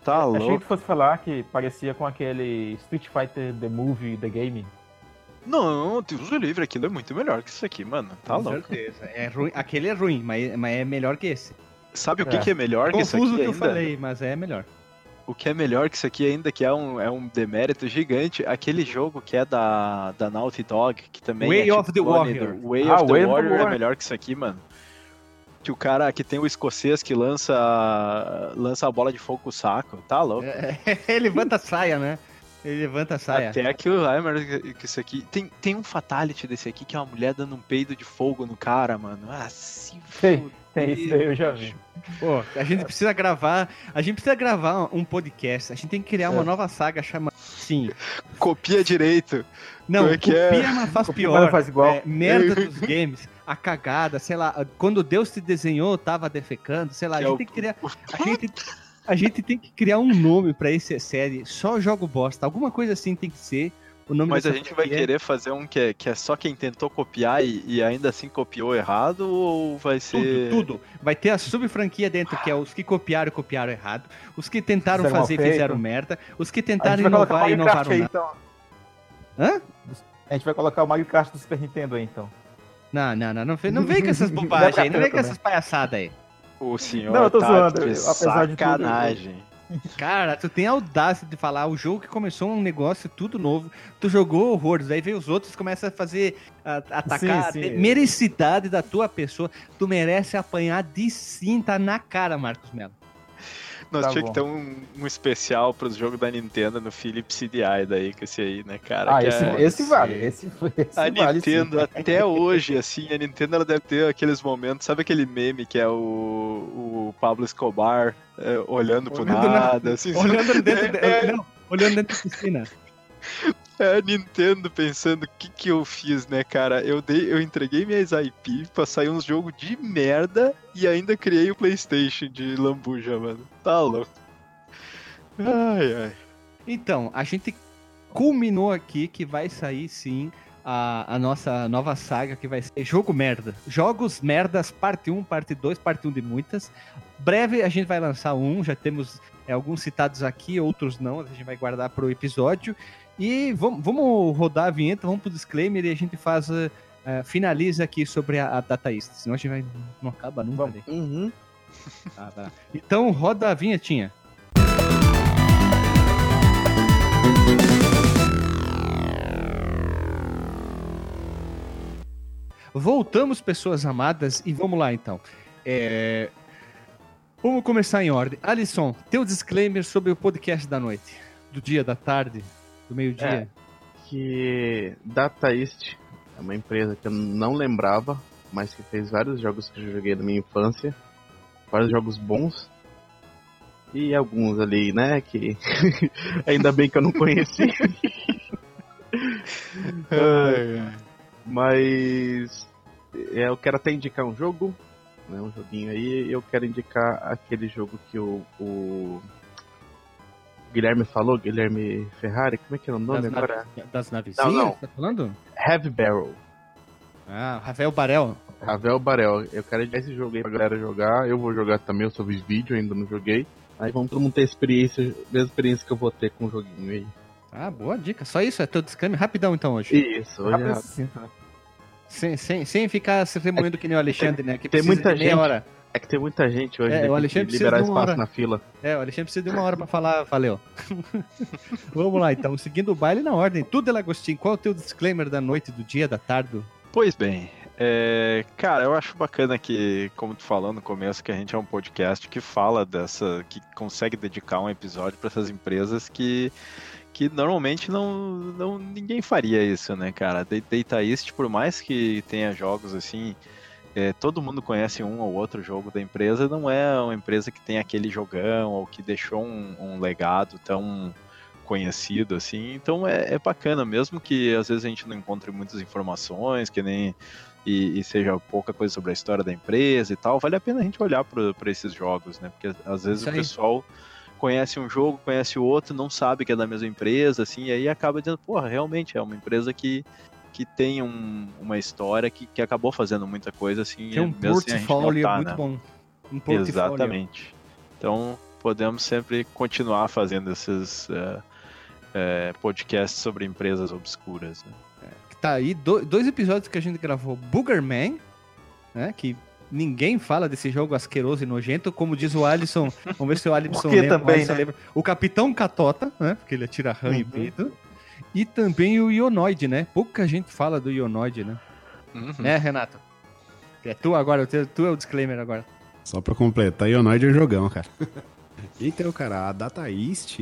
Tá Achei louco. que fosse falar que parecia com aquele Street Fighter The Movie, The Game. Não, Deus o livre, aquilo é muito melhor que isso aqui, mano. Tá Com louco. certeza. É ruim. Aquele é ruim, mas, mas é melhor que esse. Sabe o que, É. que é melhor que isso Confuso o aqui que eu ainda? falei, mas é melhor. O que é melhor que isso aqui ainda, que é um, é um demérito gigante, aquele jogo que é da, da Naughty Dog, que também Way é of the clone Warrior. do- Way Ah, of the Way of the Warrior é Warrior. melhor que isso aqui, mano. Que o cara que tem o escocês que lança lança a bola de fogo com o saco, tá louco. Ele levanta a saia, né? Ele levanta a saia. Até que o é melhor que isso aqui. Tem, tem um fatality desse aqui que é uma mulher dando um peido de fogo no cara, mano. Ah, se Tem, fuder, tem isso daí, eu já vi. Pô, a gente precisa gravar. A gente precisa gravar um podcast. A gente tem que criar uma É. nova saga chamada. Sim. Copia direito. Não, é que é? copia, mas faz Copia, pior. mas faz igual. É, merda dos games, a cagada, sei lá, quando Deus te desenhou, tava defecando, sei lá, a gente é o- tem que criar. A gente, a gente tem que criar um nome pra essa série, só jogo bosta. Alguma coisa assim tem que ser. O nome Mas a dessa gente vai franquia. querer fazer um que é, que é só quem tentou copiar e, e ainda assim copiou errado ou vai ser. Tudo, tudo. Vai ter a sub-franquia dentro, que é os que copiaram e copiaram errado, os que tentaram Fizeram fazer e fizeram merda, os que tentaram gente inovar e inovaram aí, então. Hã? A gente vai colocar o Mario Kart do Super Nintendo aí, então. Não, não, não, não vem, não vem com essas bobagens aí, não vem com essas palhaçadas aí. O senhor Não, eu tô tá zoando, de apesar de tudo, sacanagem. Cara, tu tem a audácia de falar o jogo que começou um negócio tudo novo, tu jogou horrores, aí vem os outros começam a fazer, a, atacar Sim, a sim. mericidade da tua pessoa. Tu merece apanhar de cinta na cara, Marcos Melo. Nós Tá tinha bom. que ter um, um especial pros jogos da Nintendo no Philips CDI daí, com esse aí, né, cara? Ah, que esse, é- esse vale. Esse, esse A vale Nintendo, sim. até hoje, assim, a Nintendo ela deve ter aqueles momentos, sabe aquele meme que é o, o Pablo Escobar é, olhando pro Olhando nada, na- assim, Olhando dentro, de, É. não, olhando dentro da piscina. É a Nintendo pensando o que que eu fiz, né, cara? Eu dei, eu entreguei minhas IP pra sair uns jogos de merda e ainda criei o PlayStation de lambuja, mano. Tá louco. Ai, ai. Então, a gente culminou aqui que vai sair sim a, a nossa nova saga que vai ser Jogo Merda. Jogos Merdas, parte 1, parte 2, parte 1 de muitas. Breve a gente vai lançar um, já temos é, alguns citados aqui, outros não, a gente vai guardar pro episódio. E vamos, vamos rodar a vinheta, vamos pro disclaimer e a gente faz. eh, finaliza aqui sobre a, a Dataist, senão a gente vai. Não acaba nunca. Vamos. né? Uhum. Tá. Então roda a vinhetinha. Voltamos, pessoas amadas, e vamos lá então. É, Vamos começar em ordem. Alisson, teu disclaimer sobre o podcast da noite, do dia, da tarde, do meio-dia. Que Data East é uma empresa que eu não lembrava, mas que fez vários jogos que eu joguei na minha infância. Vários jogos bons. E alguns ali, né, que ainda bem que eu não conheci. Mas é, eu quero até indicar um jogo, né, um joguinho aí. e Eu quero indicar aquele jogo que o, o Guilherme falou, Guilherme Ferrari, como é que é o nome das, agora? naves, das navezinhas? Não, não. Tá falando? Heavy Barrel. Ah, Rafael Barel. Ravel Barel, eu quero indicar esse jogo aí pra galera jogar. Eu vou jogar também, eu só vi vídeo, ainda não joguei. Aí vamos todo mundo ter experiência, mesma experiência que eu vou ter com o joguinho aí. Ah, boa dica. Só isso, é teu disclaimer rapidão então hoje. Isso, hoje Rápido é sucinto, né? Sem, sem, sem ficar se remoendo que nem o Alexandre, né? Que tem muita de meia gente. hora. É que tem muita gente hoje, É, né, o Alexandre liberar de uma espaço hora. na fila. É, o Alexandre precisa de uma hora pra falar, valeu. Vamos lá então, seguindo o baile na ordem. Tudo, Elagostinho, qual é o teu disclaimer da noite, do dia, da tarde? Pois bem, é, cara, eu acho bacana que, como tu falou no começo, que a gente é um podcast que fala dessa, que consegue dedicar um episódio para essas empresas que, que normalmente não, não ninguém faria isso, né, cara? Da- Data East, por mais que tenha jogos assim, é, todo mundo conhece um ou outro jogo da empresa, não é uma empresa que tem aquele jogão ou que deixou um, um legado tão conhecido, assim. Então é, é bacana, mesmo que às vezes a gente não encontre muitas informações, que nem e, e, seja pouca coisa sobre a história da empresa e tal, vale a pena a gente olhar para esses jogos, né? Porque às vezes o pessoal conhece um jogo, conhece o outro, não sabe que é da mesma empresa, assim, e aí acaba dizendo, porra, realmente é uma empresa que, que tem um- uma história que, que acabou fazendo muita coisa, assim, Tem um mesmo sem a gente portfólio notar, muito né? bom. Um. Exatamente. Então, podemos sempre continuar fazendo esses é, é, podcasts sobre empresas obscuras. Né? Que Tá aí do- dois episódios que a gente gravou. Boogerman, né? Que ninguém fala desse jogo asqueroso e nojento. Como diz o Alisson, vamos ver se o Alisson lembra, também, o Alisson né? lembra. O Capitão Catota, né? Porque ele atira rã e Uhum. peito. E também o Ionoid, né? Pouca gente fala do Ionoid, né? Né, Renato? É tu agora, tu é o disclaimer agora. Só pra completar, Ionoid é jogão, cara. Então, cara, a Data East,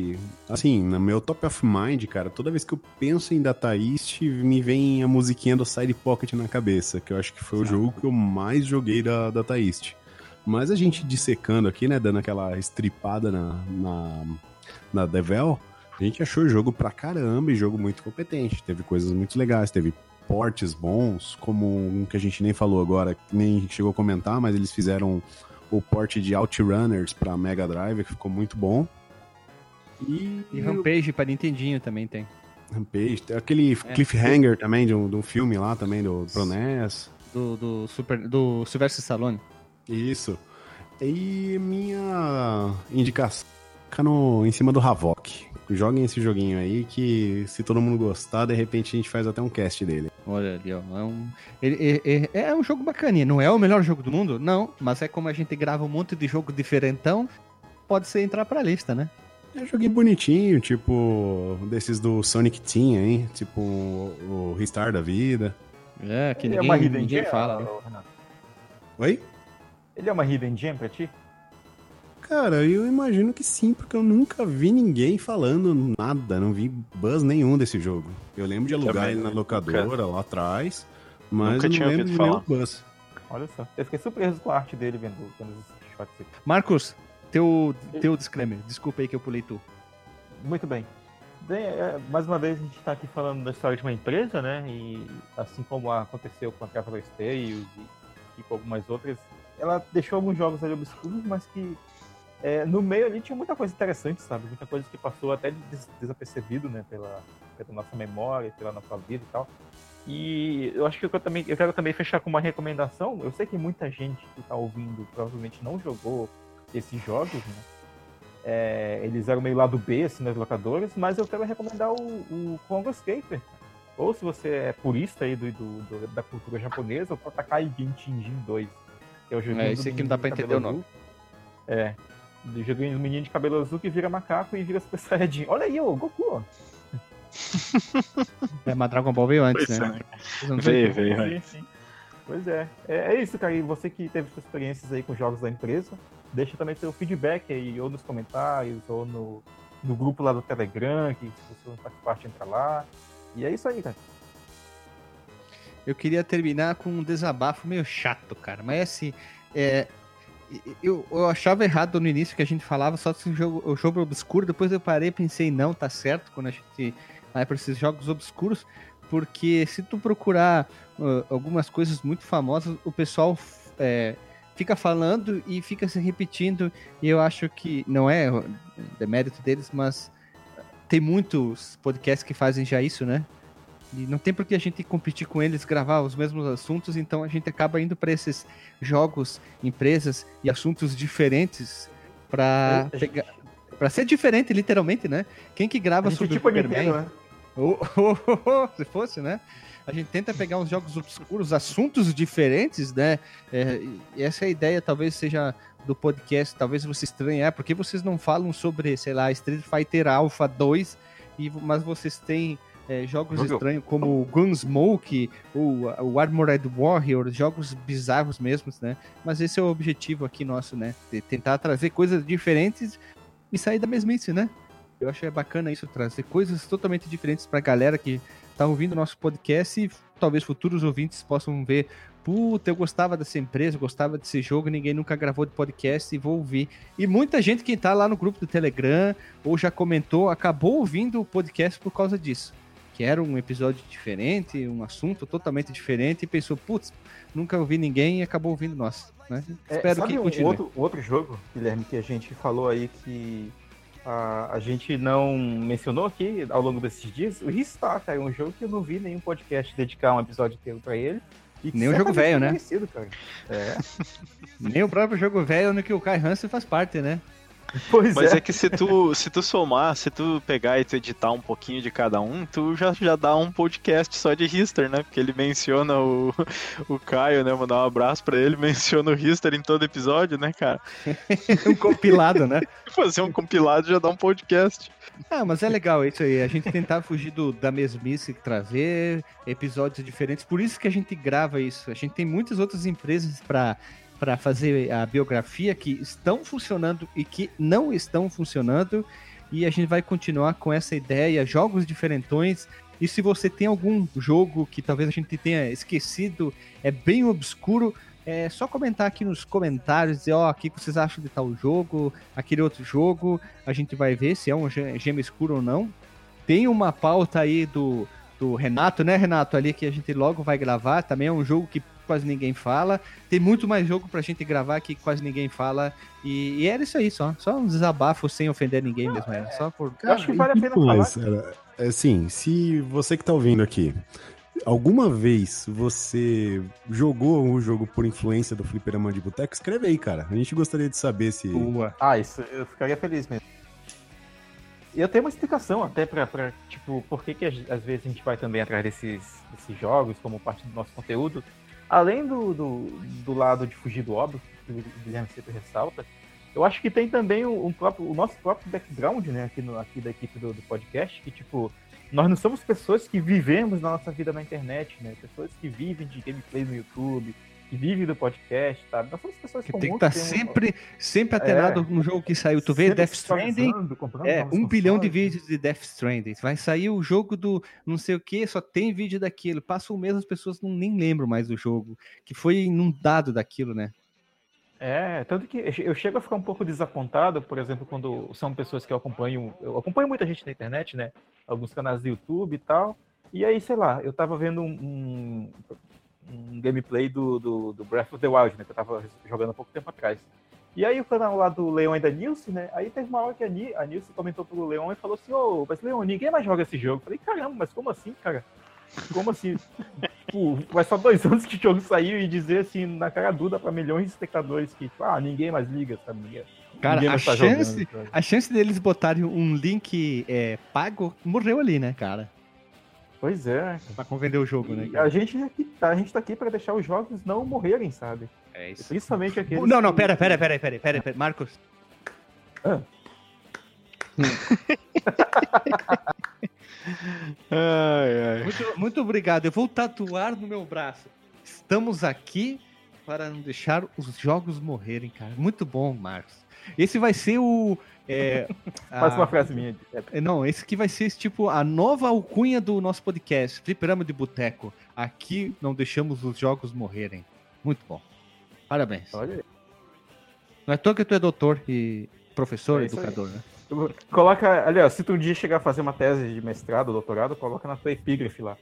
assim, no meu top of mind, cara, toda vez que eu penso em Data East, me vem a musiquinha do Side Pocket na cabeça, que eu acho que foi o jogo que eu mais joguei da Data East. Mas a gente dissecando aqui, né, dando aquela estripada na, na, na Devel, a gente achou o jogo pra caramba e jogo muito competente. Teve coisas muito legais, teve portes bons, como um que a gente nem falou agora, nem chegou a comentar, mas eles fizeram o porte de Outrunners pra Mega Drive, que ficou muito bom. E, E Rampage para Nintendinho também tem. Rampage, tem aquele É. cliffhanger também de um, de um filme lá também do Pro NES. Do, do, Super, do Sylvester Stallone. Isso. E minha indicação fica no, em cima do Havok. Joguem esse joguinho aí que se todo mundo gostar, de repente a gente faz até um cast dele. Olha ali, ó. É um, ele- é, é- é um jogo bacaninha. Não é o melhor jogo do mundo? Não. Mas é como a gente grava um monte de jogo diferentão, pode ser entrar pra lista, né? É um joguinho bonitinho, tipo desses do Sonic Team, hein? Tipo o, o Ristar da vida. É, que Ele é ninguém, uma hidden ninguém gem, fala. né? Oi? Ele é uma hidden gem pra ti? Cara, eu imagino que sim, porque eu nunca vi ninguém falando nada, não vi buzz nenhum desse jogo. Eu lembro de alugar Também ele na nunca- locadora lá atrás, mas Nunca eu não tinha lembro ouvido de falar. nenhum buzz. Olha só. Eu fiquei surpreso com a arte dele vendo, vendo os shots. aqui. Marcos, teu, teu disclaimer. Desculpa aí que eu pulei tu. Muito bem. Bem, é, mais uma vez a gente está aqui falando da história de uma empresa, né? E assim como aconteceu com a Traveler Tales e, e com algumas outras, ela deixou alguns jogos ali obscuros, mas que é, no meio ali tinha muita coisa interessante, sabe? Muita coisa que passou até des desapercebido, né? Pela, pela nossa memória, pela nossa vida e tal. E eu acho que eu, também, eu quero também fechar com uma recomendação. Eu sei que muita gente que está ouvindo provavelmente não jogou esses jogos, né? É, eles eram meio lado B, assim, nas locadoras, mas eu quero recomendar o, o Congo Escaper. Ou se você é purista aí do, do- do- da cultura japonesa, o Totakai Genshin 2. Que é o joguinho É, esse aqui não dá pra entender o nome. É. Do joguinho do menino de cabelo azul que vira macaco e vira Super Saiyajin. Olha aí, ô, Goku, ó. É, mas Dragon Ball veio antes, Pois né? é. Veio, veio. Sim, sim. Pois é. é. é isso, cara. E você que teve suas experiências aí com jogos da empresa, deixa também seu feedback aí, ou nos comentários, ou no, no grupo lá do Telegram, que se você não faz parte, entra lá. E é isso aí, cara. Eu queria terminar com um desabafo meio chato, cara. Mas assim, é, eu, eu achava errado no início que a gente falava só desse jogo, o jogo obscuro. Depois eu parei e pensei, não, tá certo quando a gente vai para esses jogos obscuros. Porque se tu procurar uh, algumas coisas muito famosas, o pessoal é, fica falando e fica se repetindo. E eu acho que não é demérito deles, mas tem muitos podcasts que fazem já isso, né? E não tem por que a gente competir com eles, gravar os mesmos assuntos, então a gente acaba indo para esses jogos, empresas e assuntos diferentes para pegar. Pra ser diferente, literalmente, né? Quem que grava é sobre tipo Superman? Nintendo, né? Oh, oh, oh, oh, se fosse, né? A gente tenta pegar uns jogos obscuros, assuntos diferentes, né? É, e essa é a ideia, talvez seja do podcast, talvez você estranhe, é, porque vocês não falam sobre, sei lá, Street Fighter Alpha 2, e, mas vocês têm é, jogos Jogo. estranhos como Gunsmoke, ou o Armored Warrior, jogos bizarros mesmo, né? Mas esse é o objetivo aqui nosso, né? De tentar trazer coisas diferentes e sair da mesmice, né? Eu acho é bacana isso, trazer coisas totalmente diferentes pra galera que tá ouvindo o nosso podcast e talvez futuros ouvintes possam ver puta, eu gostava dessa empresa, eu gostava desse jogo, ninguém nunca gravou de podcast e vou ouvir. E muita gente que tá lá no grupo do Telegram ou já comentou, acabou ouvindo o podcast por causa disso. Que era um episódio diferente, um assunto totalmente diferente, e pensou, putz, nunca ouvi ninguém e acabou ouvindo nós. Né? É, Espero que um continue. outro, outro jogo, Guilherme, que a gente falou aí que a, a gente não mencionou aqui ao longo desses dias? O Restart é um jogo que eu não vi nenhum podcast dedicar um episódio inteiro pra ele. E Nem o jogo velho, né? cara. É. Nem o próprio jogo velho no que o Kai Hansen faz parte, né? Pois Mas é. é que se tu, se tu somar, se tu pegar e tu editar um pouquinho de cada um, tu já, já dá um podcast só de Hister, né? Porque ele menciona o, o Caio, né? Mandar um abraço pra ele, menciona o Hister em todo episódio, né, cara? um compilado, né? Fazer um compilado já dá um podcast. Ah, mas é legal isso aí. A gente tentar fugir do, da mesmice, trazer episódios diferentes. Por isso que a gente grava isso. A gente tem muitas outras empresas para para fazer a biografia que estão funcionando e que não estão funcionando. E a gente vai continuar com essa ideia, jogos diferentões. E se você tem algum jogo que talvez a gente tenha esquecido, é bem obscuro, é só comentar aqui nos comentários, dizer, ó, o que vocês acham de tal jogo, aquele outro jogo, a gente vai ver se é um ge- gema escuro ou não. Tem uma pauta aí do, do Renato, né, Renato, ali que a gente logo vai gravar, também é um jogo que quase ninguém fala. Tem muito mais jogo pra gente gravar que quase ninguém fala. E, e era isso aí só, só um desabafo sem ofender ninguém mesmo, era só por... Eu acho que vale a pena Então, falar. mas, era- assim, se você que tá ouvindo aqui, alguma vez você jogou um jogo por influência do Fliperama de Boteco, escreve aí, cara. A gente gostaria de saber se. Boa. Ah, isso eu ficaria feliz mesmo. E eu tenho uma explicação até pra, pra tipo, por que, que às às vezes a gente vai também atrás desses, desses jogos como parte do nosso conteúdo. Além do, do, do lado de fugir do óbvio, que o Guilherme sempre ressalta, eu acho que tem também o, próprio, o nosso próprio background, né, aqui, no, aqui da equipe do, do podcast, que, tipo, nós não somos pessoas que vivemos na nossa vida na internet, né? Pessoas que vivem de gameplay no YouTube, que vivem do podcast, sabe? Nós somos pessoas Que tem que estar temos- sempre, sempre atenado no jogo que saiu. Tu vê Death Stranding, É, um bilhão de vídeos de Death Stranding. Vai sair o jogo do não sei o que, só tem vídeo daquilo. Passa um mês, as pessoas não nem lembram mais do jogo. Que foi inundado daquilo, né? É, tanto que eu chego a ficar um pouco desapontado, por exemplo, quando são pessoas que eu acompanho. Eu acompanho muita gente na internet, né? Alguns canais do YouTube e tal. E aí, sei lá, eu tava vendo um, um, um gameplay do, do, do Breath of the Wild, né? Que eu tava jogando há pouco tempo atrás. E aí o canal lá do Leon e da Nilce, né? Aí teve uma hora que a, Ni, a Nilce comentou pro Leon e falou assim, ô, mas Leon, ninguém mais joga esse jogo. Eu falei, caramba, mas como assim, cara? Como assim? tipo, faz só dois anos que o jogo saiu e dizer assim, na cara dura pra milhões de espectadores que, tipo, ah, ninguém mais liga, sabe? Ninguém, Cara, ninguém a tá chance, jogando, a chance deles botarem um link é, pago morreu ali, né, cara? Pois é. Pra vender o jogo, né? E cara? a gente, aqui, tá, a gente tá aqui pra deixar os jogos não morrerem, sabe? É isso. Principalmente aqueles. Não, não, pera, pera, pera, pera, pera, pera. Marcos. Ah. Ai, ai. Muito, muito obrigado. Eu vou tatuar no meu braço. Estamos aqui para não deixar os jogos morrerem, cara. Muito bom, Marcos. Esse vai ser o. É, Faz a- uma frase minha. É, Não, esse aqui vai ser tipo a nova alcunha do nosso podcast, Fliperama de Boteco. Aqui não deixamos os jogos morrerem. Muito bom. Parabéns. olha aí. Não é à toa que tu é doutor e professor, É aí. educador, né? Coloca, aliás, se tu um dia chegar a fazer uma tese de mestrado, doutorado, coloca na tua epígrafe lá.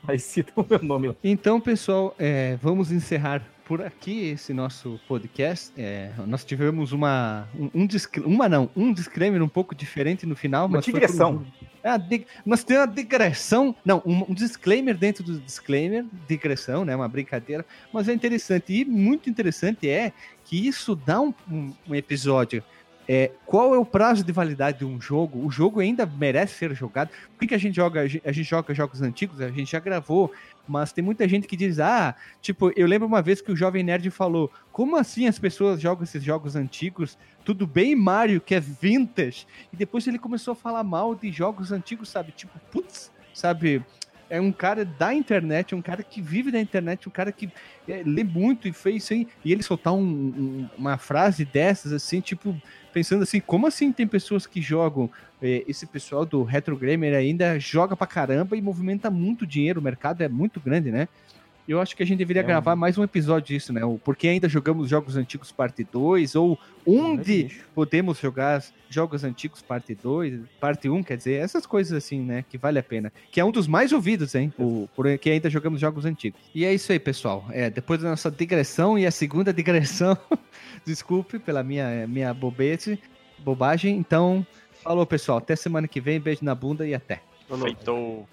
Aí cita o meu nome lá. Então, pessoal, é, vamos encerrar por aqui esse nosso podcast. É, nós tivemos uma, um, um uma não, um disclaimer um pouco diferente no final, Uma mas por digressão. um- É, dig- nós temos uma digressão, não, um, um disclaimer dentro do disclaimer, digressão, né, uma brincadeira, mas é interessante e muito interessante é que isso dá um- um episódio. É, qual é o prazo de validade de um jogo? O jogo ainda merece ser jogado. Por que, que a gente joga? A gente, joga jogos antigos? A gente já gravou, mas tem muita gente que diz: ah, tipo, eu lembro uma vez que o Jovem Nerd falou: como assim as pessoas jogam esses jogos antigos? Tudo bem, Mario, que é vintage. E depois ele começou a falar mal de jogos antigos, sabe? Tipo, putz, sabe? É um cara da internet, um cara que vive da internet, um cara que é, lê muito e fez isso aí. E ele soltar um- um- uma frase dessas, assim, tipo, pensando assim, como assim tem pessoas que jogam? é, esse pessoal do Retro Gamer ainda joga pra caramba e movimenta muito dinheiro, o mercado é muito grande, né? Eu acho que a gente deveria É um- gravar mais um episódio disso, né? O Porque ainda jogamos jogos antigos parte 2, ou onde bicho. podemos jogar jogos antigos parte 2, parte 1, quer dizer, essas coisas assim, né? Que vale a pena. Que é um dos mais ouvidos, hein? O Porque ainda jogamos jogos antigos. E é isso aí, pessoal. É, depois da nossa digressão e a segunda digressão, desculpe pela minha, minha bobete, bobagem. Então, falou, pessoal. Até semana que vem. Beijo na bunda e até. Feitou.